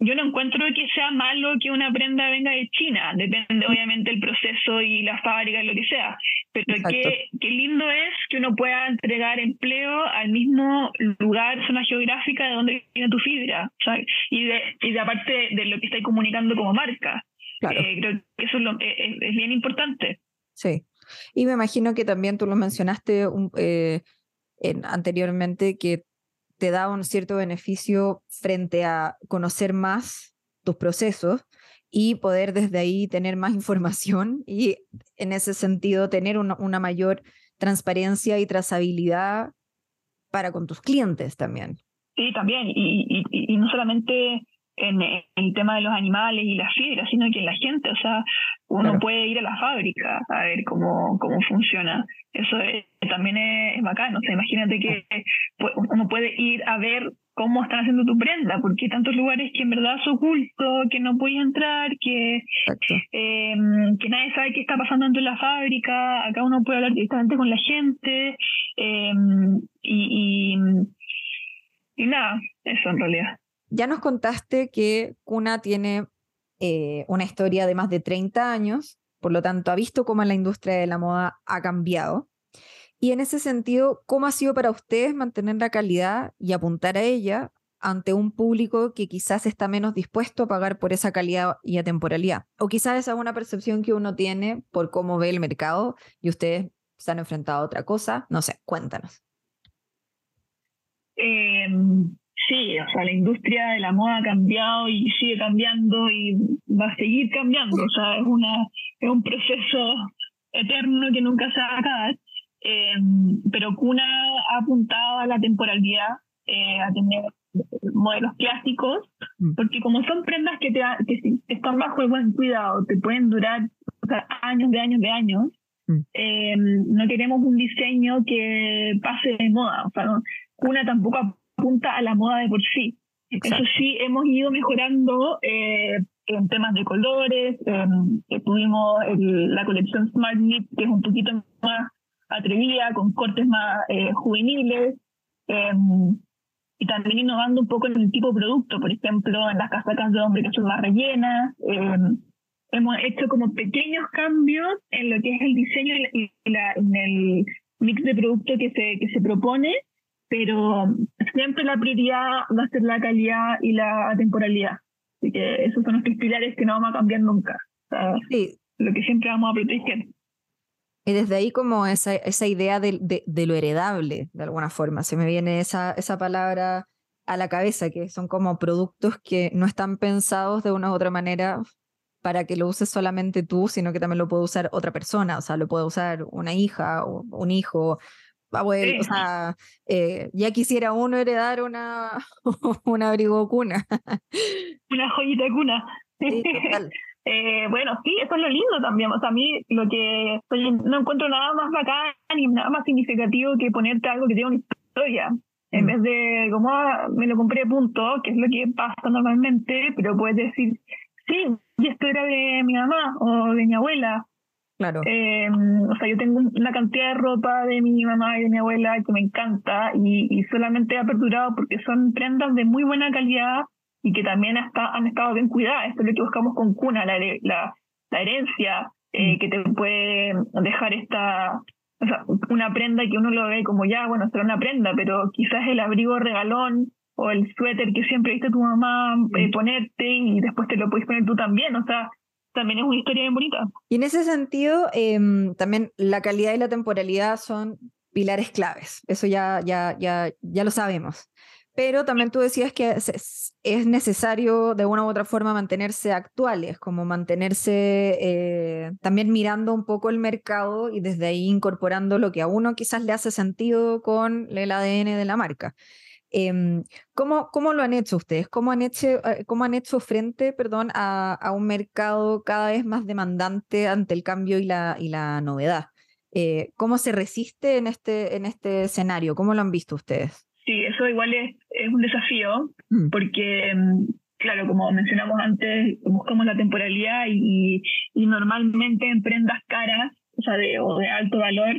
yo no encuentro que sea malo que una prenda venga de China, depende obviamente el proceso y la fábrica, lo que sea, pero qué, qué, lindo es que uno pueda entregar empleo al mismo lugar, zona geográfica de donde viene tu fibra, y, de, y de aparte de lo que estáis comunicando como marca. Eh, creo que eso es, es bien importante. Sí, y me imagino que también tú lo mencionaste eh, anteriormente, que te da un cierto beneficio frente a conocer más tus procesos y poder desde ahí tener más información y en ese sentido tener una, mayor transparencia y trazabilidad para con tus clientes también. Sí, también, y, y no solamente en, el tema de los animales y las fibras, sino que en la gente, o sea, Uno puede ir a la fábrica a ver cómo, cómo funciona. Eso también es, bacano. O sea, imagínate que uno puede ir a ver cómo están haciendo tu prenda, porque hay tantos lugares que en verdad es oculto, que no puedes entrar, que, em, que nadie sabe qué está pasando dentro de la fábrica. Acá uno puede hablar directamente con la gente. Em, y, y, y nada, eso en realidad. Ya nos contaste que Cuna tiene eh, una historia de más de 30 años, por lo tanto ha visto cómo la industria de la moda ha cambiado. Y en ese sentido, ¿cómo ha sido para ustedes mantener la calidad y apuntar a ella ante un público que quizás está menos dispuesto a pagar por esa calidad y atemporalidad? O quizás esa es una percepción que uno tiene por cómo ve el mercado y ustedes se han enfrentado a otra cosa. No sé, cuéntanos. Eh, Sí, o sea, la industria de la moda ha cambiado y sigue cambiando y va a seguir cambiando. O sea, es, una, es un proceso eterno que nunca se va a acabar. Eh, pero Cuna ha apuntado a la temporalidad, eh, a tener modelos clásicos, mm. porque como son prendas que, te, que están bajo el buen cuidado, te pueden durar años de años de años, eh, no queremos un diseño que pase de moda. O sea, Cuna tampoco apunta a la moda de por sí. Eso sí, hemos ido mejorando eh, en temas de colores. Eh, tuvimos la colección Smart Knit, que es un poquito más atrevida, con cortes más eh, juveniles. Em, y también innovando un poco en el tipo de producto, por ejemplo, en las casacas de hombre que son más rellenas. Em, hemos hecho como pequeños cambios en lo que es el diseño y, la, en el mix de producto que se, que se propone pero siempre la prioridad va a ser la calidad y la temporalidad. Así que esos son nuestros pilares que no vamos a cambiar nunca. sí. Lo que siempre vamos a proteger. Y desde ahí como esa, esa idea de, de, lo heredable, de alguna forma, se me viene esa, esa palabra a la cabeza, que son como productos que no están pensados de una u otra manera para que lo uses solamente tú, sino que también lo puede usar otra persona, o sea, lo puede usar una hija o un hijo abuelo, o sea, eh, ya quisiera uno heredar una, (laughs) un abrigo cuna. una joyita cuna. (laughs) eh, bueno, sí, eso es lo lindo también. O sea, a mí lo que no encuentro nada más bacán ni nada más significativo que ponerte algo que tiene una historia. En mm. vez de, como ah, me lo compré punto, que es lo que pasa normalmente, pero puedes decir, sí, y esto era de mi mamá o de mi abuela Claro. Eh, o sea, yo tengo una cantidad de ropa de mi mamá y de mi abuela que me encanta y, y solamente ha perdurado porque son prendas de muy buena calidad y que también hasta, han estado bien cuidadas. Esto es lo que buscamos con Cuna, la, la, la herencia eh, mm. que te puede dejar esta, o sea, una prenda que uno lo ve como ya, bueno, será una prenda, pero quizás el abrigo regalón o el suéter que siempre viste tu mamá eh, mm. ponerte y después te lo puedes poner tú también. O sea, también es una historia bien bonita. Y en ese sentido, em, también la calidad y la temporalidad son pilares claves. Eso ya, ya, ya, ya lo sabemos. Pero también tú decías que es, necesario de una u otra forma mantenerse actuales, como mantenerse eh, también mirando un poco el mercado y desde ahí incorporando lo que a uno quizás le hace sentido con el ADN de la marca. Em, ¿cómo, ¿Cómo lo han hecho ustedes? ¿Cómo han hecho, eh, cómo han hecho frente perdón, a, a, un mercado cada vez más demandante ante el cambio y la, y la novedad? Eh, ¿Cómo se resiste en este, en este escenario? ¿Cómo lo han visto ustedes? Sí, eso igual es, es un desafío, mm. porque, em, claro, como mencionamos antes, buscamos la temporalidad y, y normalmente en prendas caras, o sea, de, o de alto valor,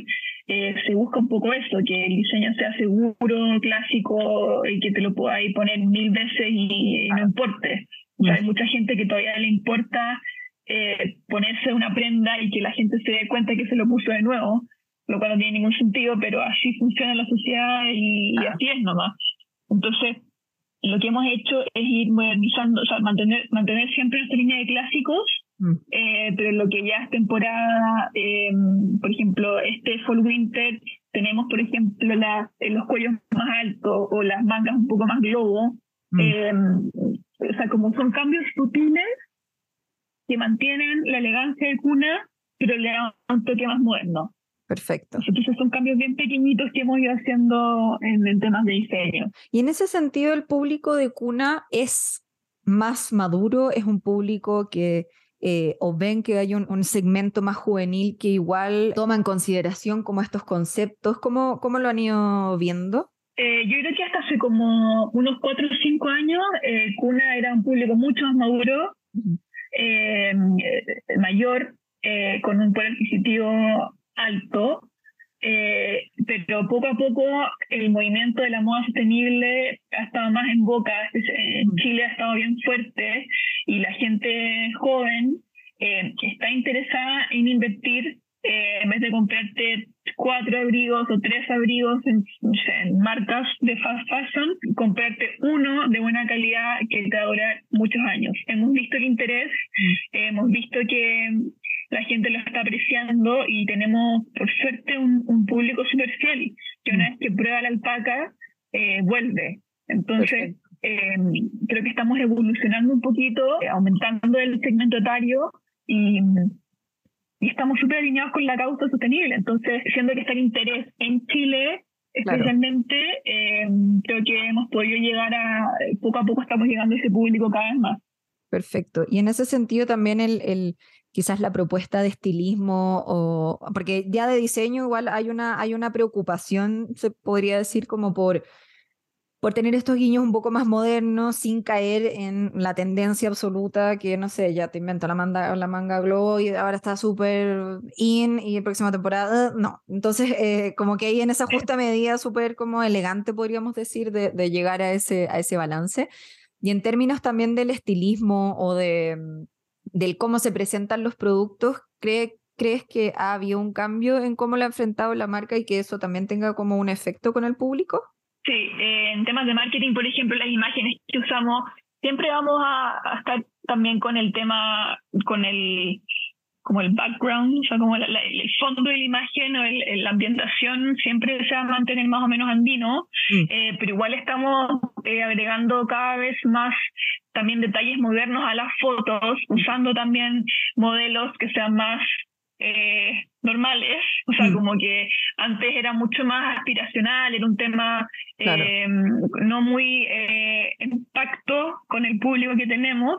eh, se busca un poco eso, que el diseño sea seguro, clásico y que te lo puedas poner mil veces y, no importe. hay mucha gente que todavía le importa eh, ponerse una prenda y que la gente se dé cuenta que se lo puso de nuevo, lo cual no tiene ningún sentido, pero así funciona la sociedad y, así es nomás. Entonces, lo que hemos hecho es ir modernizando, o sea, mantener, mantener siempre nuestra línea de clásicos, Mm. Eh, pero lo que ya es temporada, eh, por ejemplo, este fall winter, tenemos, por ejemplo, las, eh, los cuellos más altos o las mangas un poco más globo. Mm. o sea, como son cambios sutiles que mantienen la elegancia de cuna, pero le dan un toque más moderno. Perfecto. Entonces son cambios bien pequeñitos que hemos ido haciendo en, en temas de diseño. Y en ese sentido, el público de cuna es más maduro, es un público que eh, o ven que hay un, segmento más juvenil que igual toma en consideración como estos conceptos? ¿Cómo, cómo lo han ido viendo? Eh, yo creo que hasta hace como unos cuatro o cinco años, eh, Cuna era un público mucho más maduro, mayor, con un poder adquisitivo alto. Pero poco a poco el movimiento de la moda sostenible ha estado más en boca. En Chile ha estado bien fuerte y la gente joven eh, está interesada en invertir eh, en vez de comprarte cuatro abrigos o tres abrigos en, marcas de fast fashion, comprarte uno de buena calidad que te va a durar muchos años. Hemos visto el interés, mm. hemos visto que la gente lo está apreciando y tenemos, por suerte, un, público súper fiel, que una mm. vez que prueba la alpaca, eh, vuelve. Entonces, eh, creo que estamos evolucionando un poquito, eh, aumentando el segmento etario y, y estamos súper alineados con la causa sostenible. Entonces, siendo que está el interés en Chile, especialmente, eh, creo que hemos podido llegar a, poco a poco estamos llegando a ese público cada vez más. Perfecto. Y en ese sentido también el, el quizás la propuesta de estilismo o porque ya de diseño igual hay una hay una preocupación se podría decir como por por tener estos guiños un poco más modernos, sin caer en la tendencia absoluta que, no sé, ya te invento la, manga, la manga glow y ahora está súper in y próxima temporada, no. Entonces, eh, como que ahí en esa justa medida súper como elegante, podríamos decir, de, de, llegar a ese, a ese balance. Y en términos también del estilismo o de, del cómo se presentan los productos, ¿cree, ¿crees que ha habido un cambio en cómo lo ha enfrentado la marca y que eso también tenga como un efecto con el público? Sí, eh, en temas de marketing, por ejemplo, las imágenes que usamos, siempre vamos a, estar también con el tema, con el como el background, o sea, como el fondo de la imagen o la ambientación siempre se va a mantener más o menos andino, mm. eh, pero igual estamos eh, agregando cada vez más también detalles modernos a las fotos, usando también modelos que sean más eh, normales, (laughs) o sea, mm. como que antes era mucho más aspiracional, era un tema eh, no muy eh, impacto con el público que tenemos.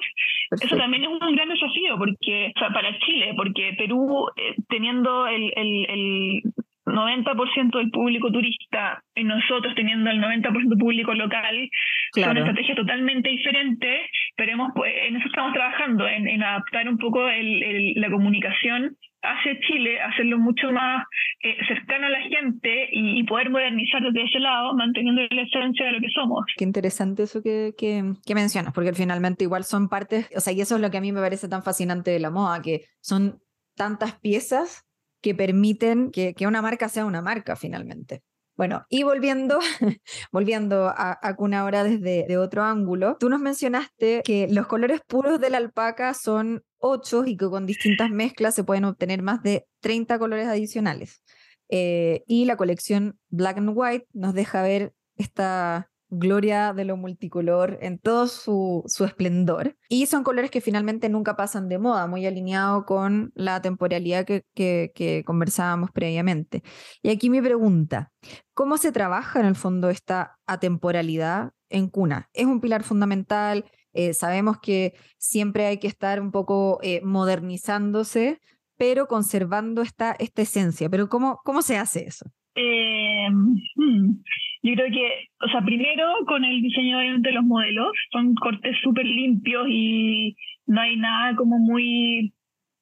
Eso también es un gran desafío porque, o sea, para Chile, porque Perú, eh, teniendo el, el, el 90% del público turista y nosotros teniendo el 90% público local, claro. son estrategias totalmente diferentes, pero hemos, en eso estamos trabajando, en, en adaptar un poco el, la comunicación hacia Chile, hacerlo mucho más eh, cercano a la gente y, poder modernizar desde ese lado, manteniendo la esencia de lo que somos. Qué interesante eso que, que, que, mencionas, porque finalmente igual son partes, o sea, y eso es lo que a mí me parece tan fascinante de la moda, que son tantas piezas que permiten que, que una marca sea una marca finalmente. Bueno, y volviendo, (laughs) volviendo a, a Cuna ahora desde de otro ángulo, tú nos mencionaste que los colores puros de la alpaca son 8 y que con distintas mezclas se pueden obtener más de 30 colores adicionales. Eh, y la colección Black and White nos deja ver esta gloria de lo multicolor en todo su, esplendor. Y son colores que finalmente nunca pasan de moda, muy alineado con la temporalidad que, conversábamos previamente. Y aquí mi pregunta, ¿cómo se trabaja en el fondo esta atemporalidad en cuna? ¿Es un pilar fundamental? Eh, sabemos que siempre hay que estar un poco eh, modernizándose, pero conservando esta, esta esencia. Pero ¿cómo, cómo se hace eso? Eh, hmm, yo creo que, o sea, primero con el diseño de los modelos, son cortes súper limpios y no hay nada como muy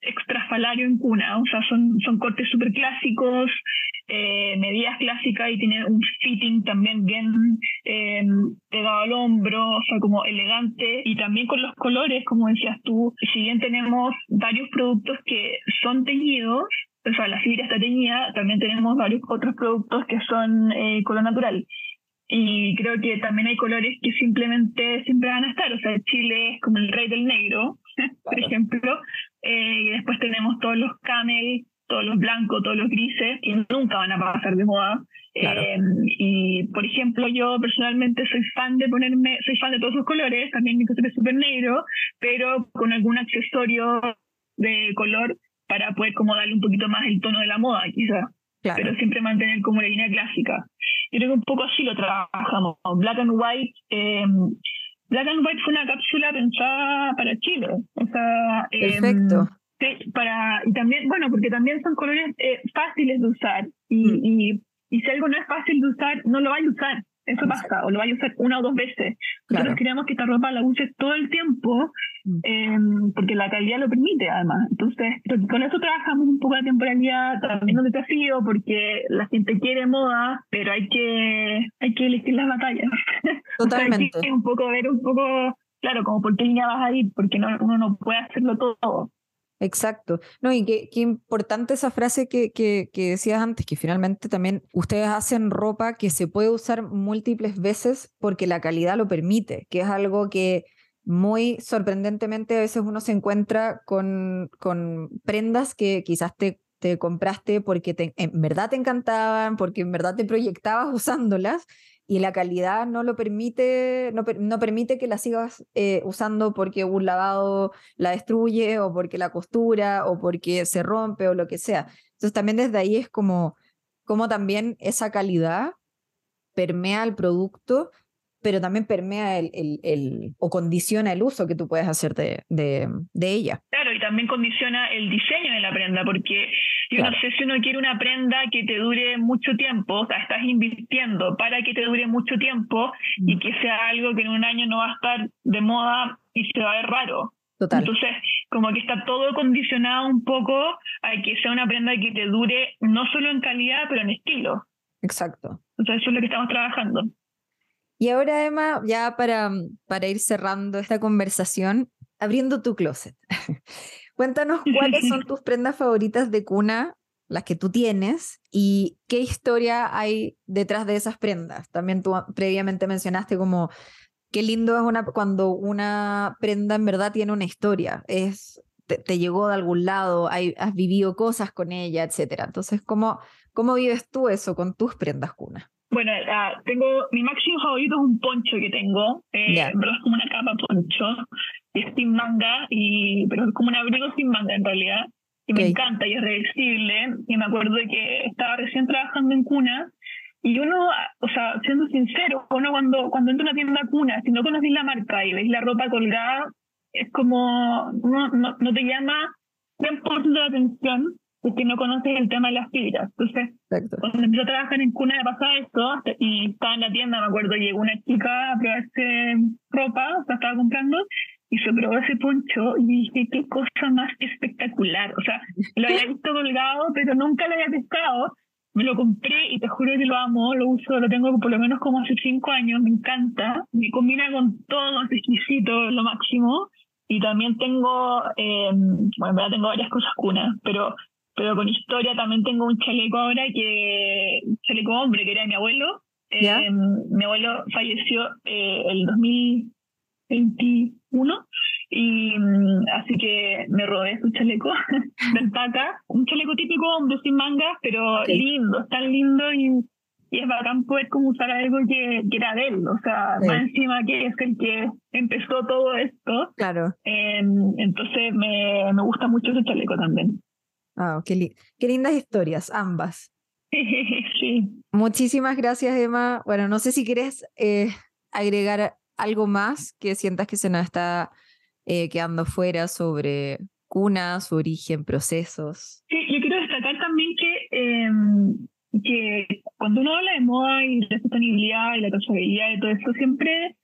extrafalario en cuna, o sea, son, son cortes súper clásicos, eh, medidas clásicas y tiene un fitting también bien eh, pegado al hombro, o sea, como elegante y también con los colores, como decías tú, si bien tenemos varios productos que son teñidos, o sea, la fibra está teñida, también tenemos varios otros productos que son eh, color natural. Y creo que también hay colores que simplemente siempre van a estar. O sea, Chile es como el rey del negro, (laughs) por ejemplo. Eh, y después tenemos todos los camel, todos los blancos, todos los grises, y nunca van a pasar de moda. Eh, y por ejemplo, yo personalmente soy fan de ponerme, soy fan de todos esos colores, también mi color es súper negro, pero con algún accesorio de color para poder como darle un poquito más el tono de la moda, quizás pero siempre mantener como la línea clásica. Yo creo que un poco así lo trabajamos. Black and white, eh, Black and White fue una cápsula pensada para Chile. O sea, em, Perfecto. sí, para, y también, bueno, porque también son colores eh, fáciles de usar. Y, mm. y, y, si algo no es fácil de usar, no lo vaya a usar. Eso pasa, o lo vaya a usar una o dos veces. Nosotros queremos que esta ropa la uses todo el tiempo, em, porque la calidad lo permite, además. Entonces, con eso trabajamos un poco la temporalidad, también un desafío, porque la gente quiere moda, pero hay que, hay que elegir las batallas. (laughs) Totalmente. hay que un poco ver un poco, claro, como por qué línea vas a ir, porque no, uno no puede hacerlo todo. Exacto. No, y qué, importante esa frase que, que, que, decías antes, que finalmente también ustedes hacen ropa que se puede usar múltiples veces porque la calidad lo permite, que es algo que muy sorprendentemente a veces uno se encuentra con, con prendas que quizás te, te compraste porque en verdad te encantaban, porque en verdad te proyectabas (laughs) usándolas y la calidad no lo permite, no, no permite que la sigas eh, usando porque un lavado la destruye o porque la costura o porque se rompe o lo que sea. Entonces también desde ahí es como, como también esa calidad permea el producto pero también permea el, el, el, o condiciona el uso que tú puedes hacer de, de, de, ella. Claro, y también condiciona el diseño de la prenda, porque yo no sé si uno quiere una prenda que te dure mucho tiempo, o sea, estás invirtiendo para que te dure mucho tiempo y mm. que sea algo que en un año no va a estar de moda y se va a ver raro. Total. Entonces, como que está todo condicionado un poco a que sea una prenda que te dure no solo en calidad, pero en estilo. Exacto. Entonces, eso es lo que estamos trabajando. Y ahora, Emma, ya para, para ir cerrando esta conversación, abriendo tu closet. (laughs) Cuéntanos cuáles son tus prendas favoritas de cuna, las que tú tienes, y qué historia hay detrás de esas prendas. También tú previamente mencionaste como qué lindo es una, cuando una prenda en verdad tiene una historia, es, te, llegó de algún lado, has vivido cosas con ella, etc. Entonces, ¿cómo, ¿cómo vives tú eso con tus prendas cuna? Bueno, uh, tengo mi máximo favorito es un poncho que tengo, eh, es como una capa poncho, y es sin manga, y, pero es como un abrigo sin manga en realidad, y me encanta y es reversible, y me acuerdo de que estaba recién trabajando en cuna, y uno, o sea, siendo sincero, uno cuando, cuando entra a una tienda cuna, si no conoces la marca y ves la ropa colgada, es como, no, no, no te llama 100% la atención, es que no conoces el tema de las fibras. Entonces, cuando empecé a trabajar en cuna, me pasaba esto, y estaba en la tienda, me acuerdo, llegó una chica a probarse ropa, o sea, estaba comprando, y se probó ese poncho, y dije, qué cosa más espectacular. O sea, lo había (laughs) visto colgado, pero nunca lo había pescado. Me lo compré y te juro que lo amo, lo uso, lo tengo por lo menos como hace cinco años, me encanta, me combina con todo, es exquisito, lo máximo. Y también tengo, eh, bueno, en verdad tengo varias cosas cunas, pero pero con historia también tengo un chaleco ahora que, chaleco hombre, que era de mi abuelo. Eh, mi abuelo falleció eh, el 2021 y mm, así que me robé su chaleco (laughs) del taca, un chaleco típico hombre sin mangas, pero lindo, tan lindo y, y, es bacán poder como usar algo que, que era de él, o sea, más encima que es el que empezó todo esto. Claro. Eh, entonces me, me gusta mucho ese chaleco también. Ah, qué, qué lindas historias, ambas. (laughs) Sí. Muchísimas gracias, Emma. Bueno, no sé si quieres eh, agregar algo más que sientas que se nos está eh, quedando fuera sobre cuna, su origen, procesos. Sí, yo quiero destacar también que, em, que cuando uno habla de moda y la sostenibilidad y la trazabilidad y todo eso, siempre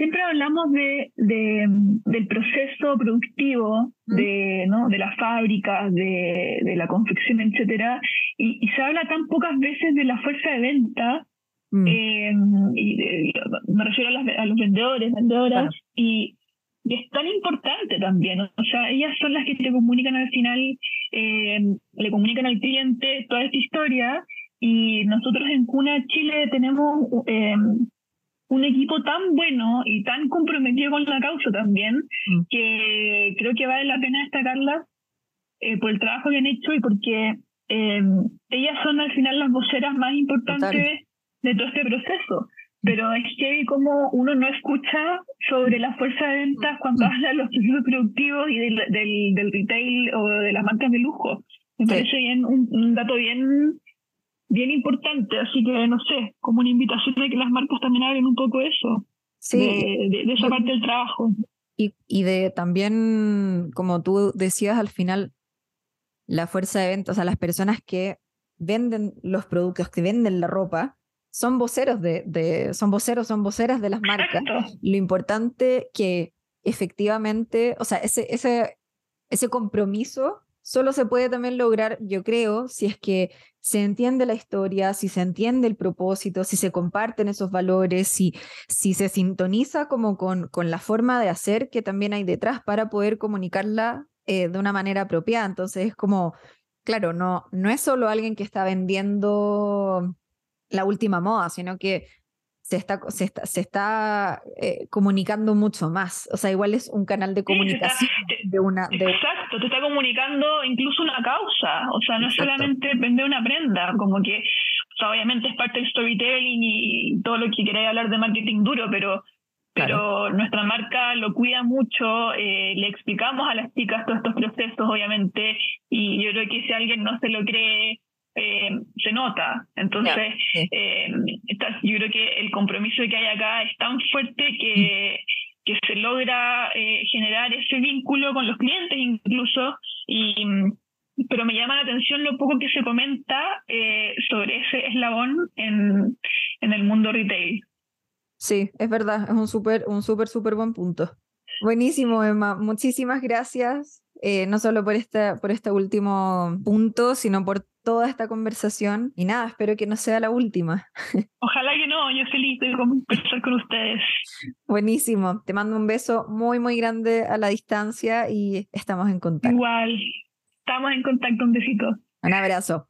siempre hablamos de, de, del proceso productivo de, ¿no? de las fábricas, de, de la confección, etcétera, y, se habla tan pocas veces de la fuerza de venta, mm. eh, y me refiero a, los vendedores, vendedoras, y, es tan importante también, o sea, ellas son las que te comunican al final, eh, le comunican al cliente toda esta historia, y nosotros en Cuna Chile tenemos... Eh, un equipo tan bueno y tan comprometido con la causa también, mm. que creo que vale la pena destacarlas eh, por el trabajo que han hecho y porque eh, ellas son al final las voceras más importantes de todo este proceso. Pero es que como uno no escucha sobre la fuerza de ventas cuando mm. habla de los procesos productivos y del, del, retail o de las marcas de lujo. Me parece bien un dato bien bien importante, así que no sé, como una invitación de que las marcas también hablen un poco eso. sí. de, esa parte del trabajo. Y, y de también, como tú decías al final, la fuerza de venta, o sea, las personas que venden los productos, que venden la ropa, son voceros de, de son voceros, son voceras de las marcas. Lo importante que efectivamente, o sea, ese, ese, ese compromiso solo se puede también lograr, yo creo, si es que se entiende la historia, si se entiende el propósito, si se comparten esos valores, si, se sintoniza como con, con la forma de hacer que también hay detrás para poder comunicarla eh, de una manera apropiada. Entonces es como, claro, no, no es solo alguien que está vendiendo la última moda, sino que se está, se está, se está eh, comunicando mucho más. O sea, igual es un canal de comunicación de una... Exacto, te está comunicando incluso una causa. O sea, no es solamente vender una prenda, como que, o sea, obviamente es parte del storytelling y todo lo que queráis hablar de marketing duro, pero pero nuestra marca lo cuida mucho, eh, le explicamos a las chicas todos estos procesos, obviamente, y yo creo que si alguien no se lo cree, eh, se nota. Entonces, eh, yo creo que el compromiso que hay acá es tan fuerte que, mm. que se logra eh, generar ese vínculo con los clientes incluso, y, pero me llama la atención lo poco que se comenta sobre ese eslabón en, en el mundo retail. Sí, es verdad, es un súper, un súper, súper buen punto. Buenísimo, Emma. Muchísimas gracias, no solo por, esta, por este último punto, sino por toda esta conversación. Y nada, espero que no sea la última. (laughs) Ojalá que no, yo feliz de conversar con ustedes. Buenísimo, te mando un beso muy, muy grande a la distancia y estamos en contacto. Igual, estamos en contacto, un besito. Un abrazo.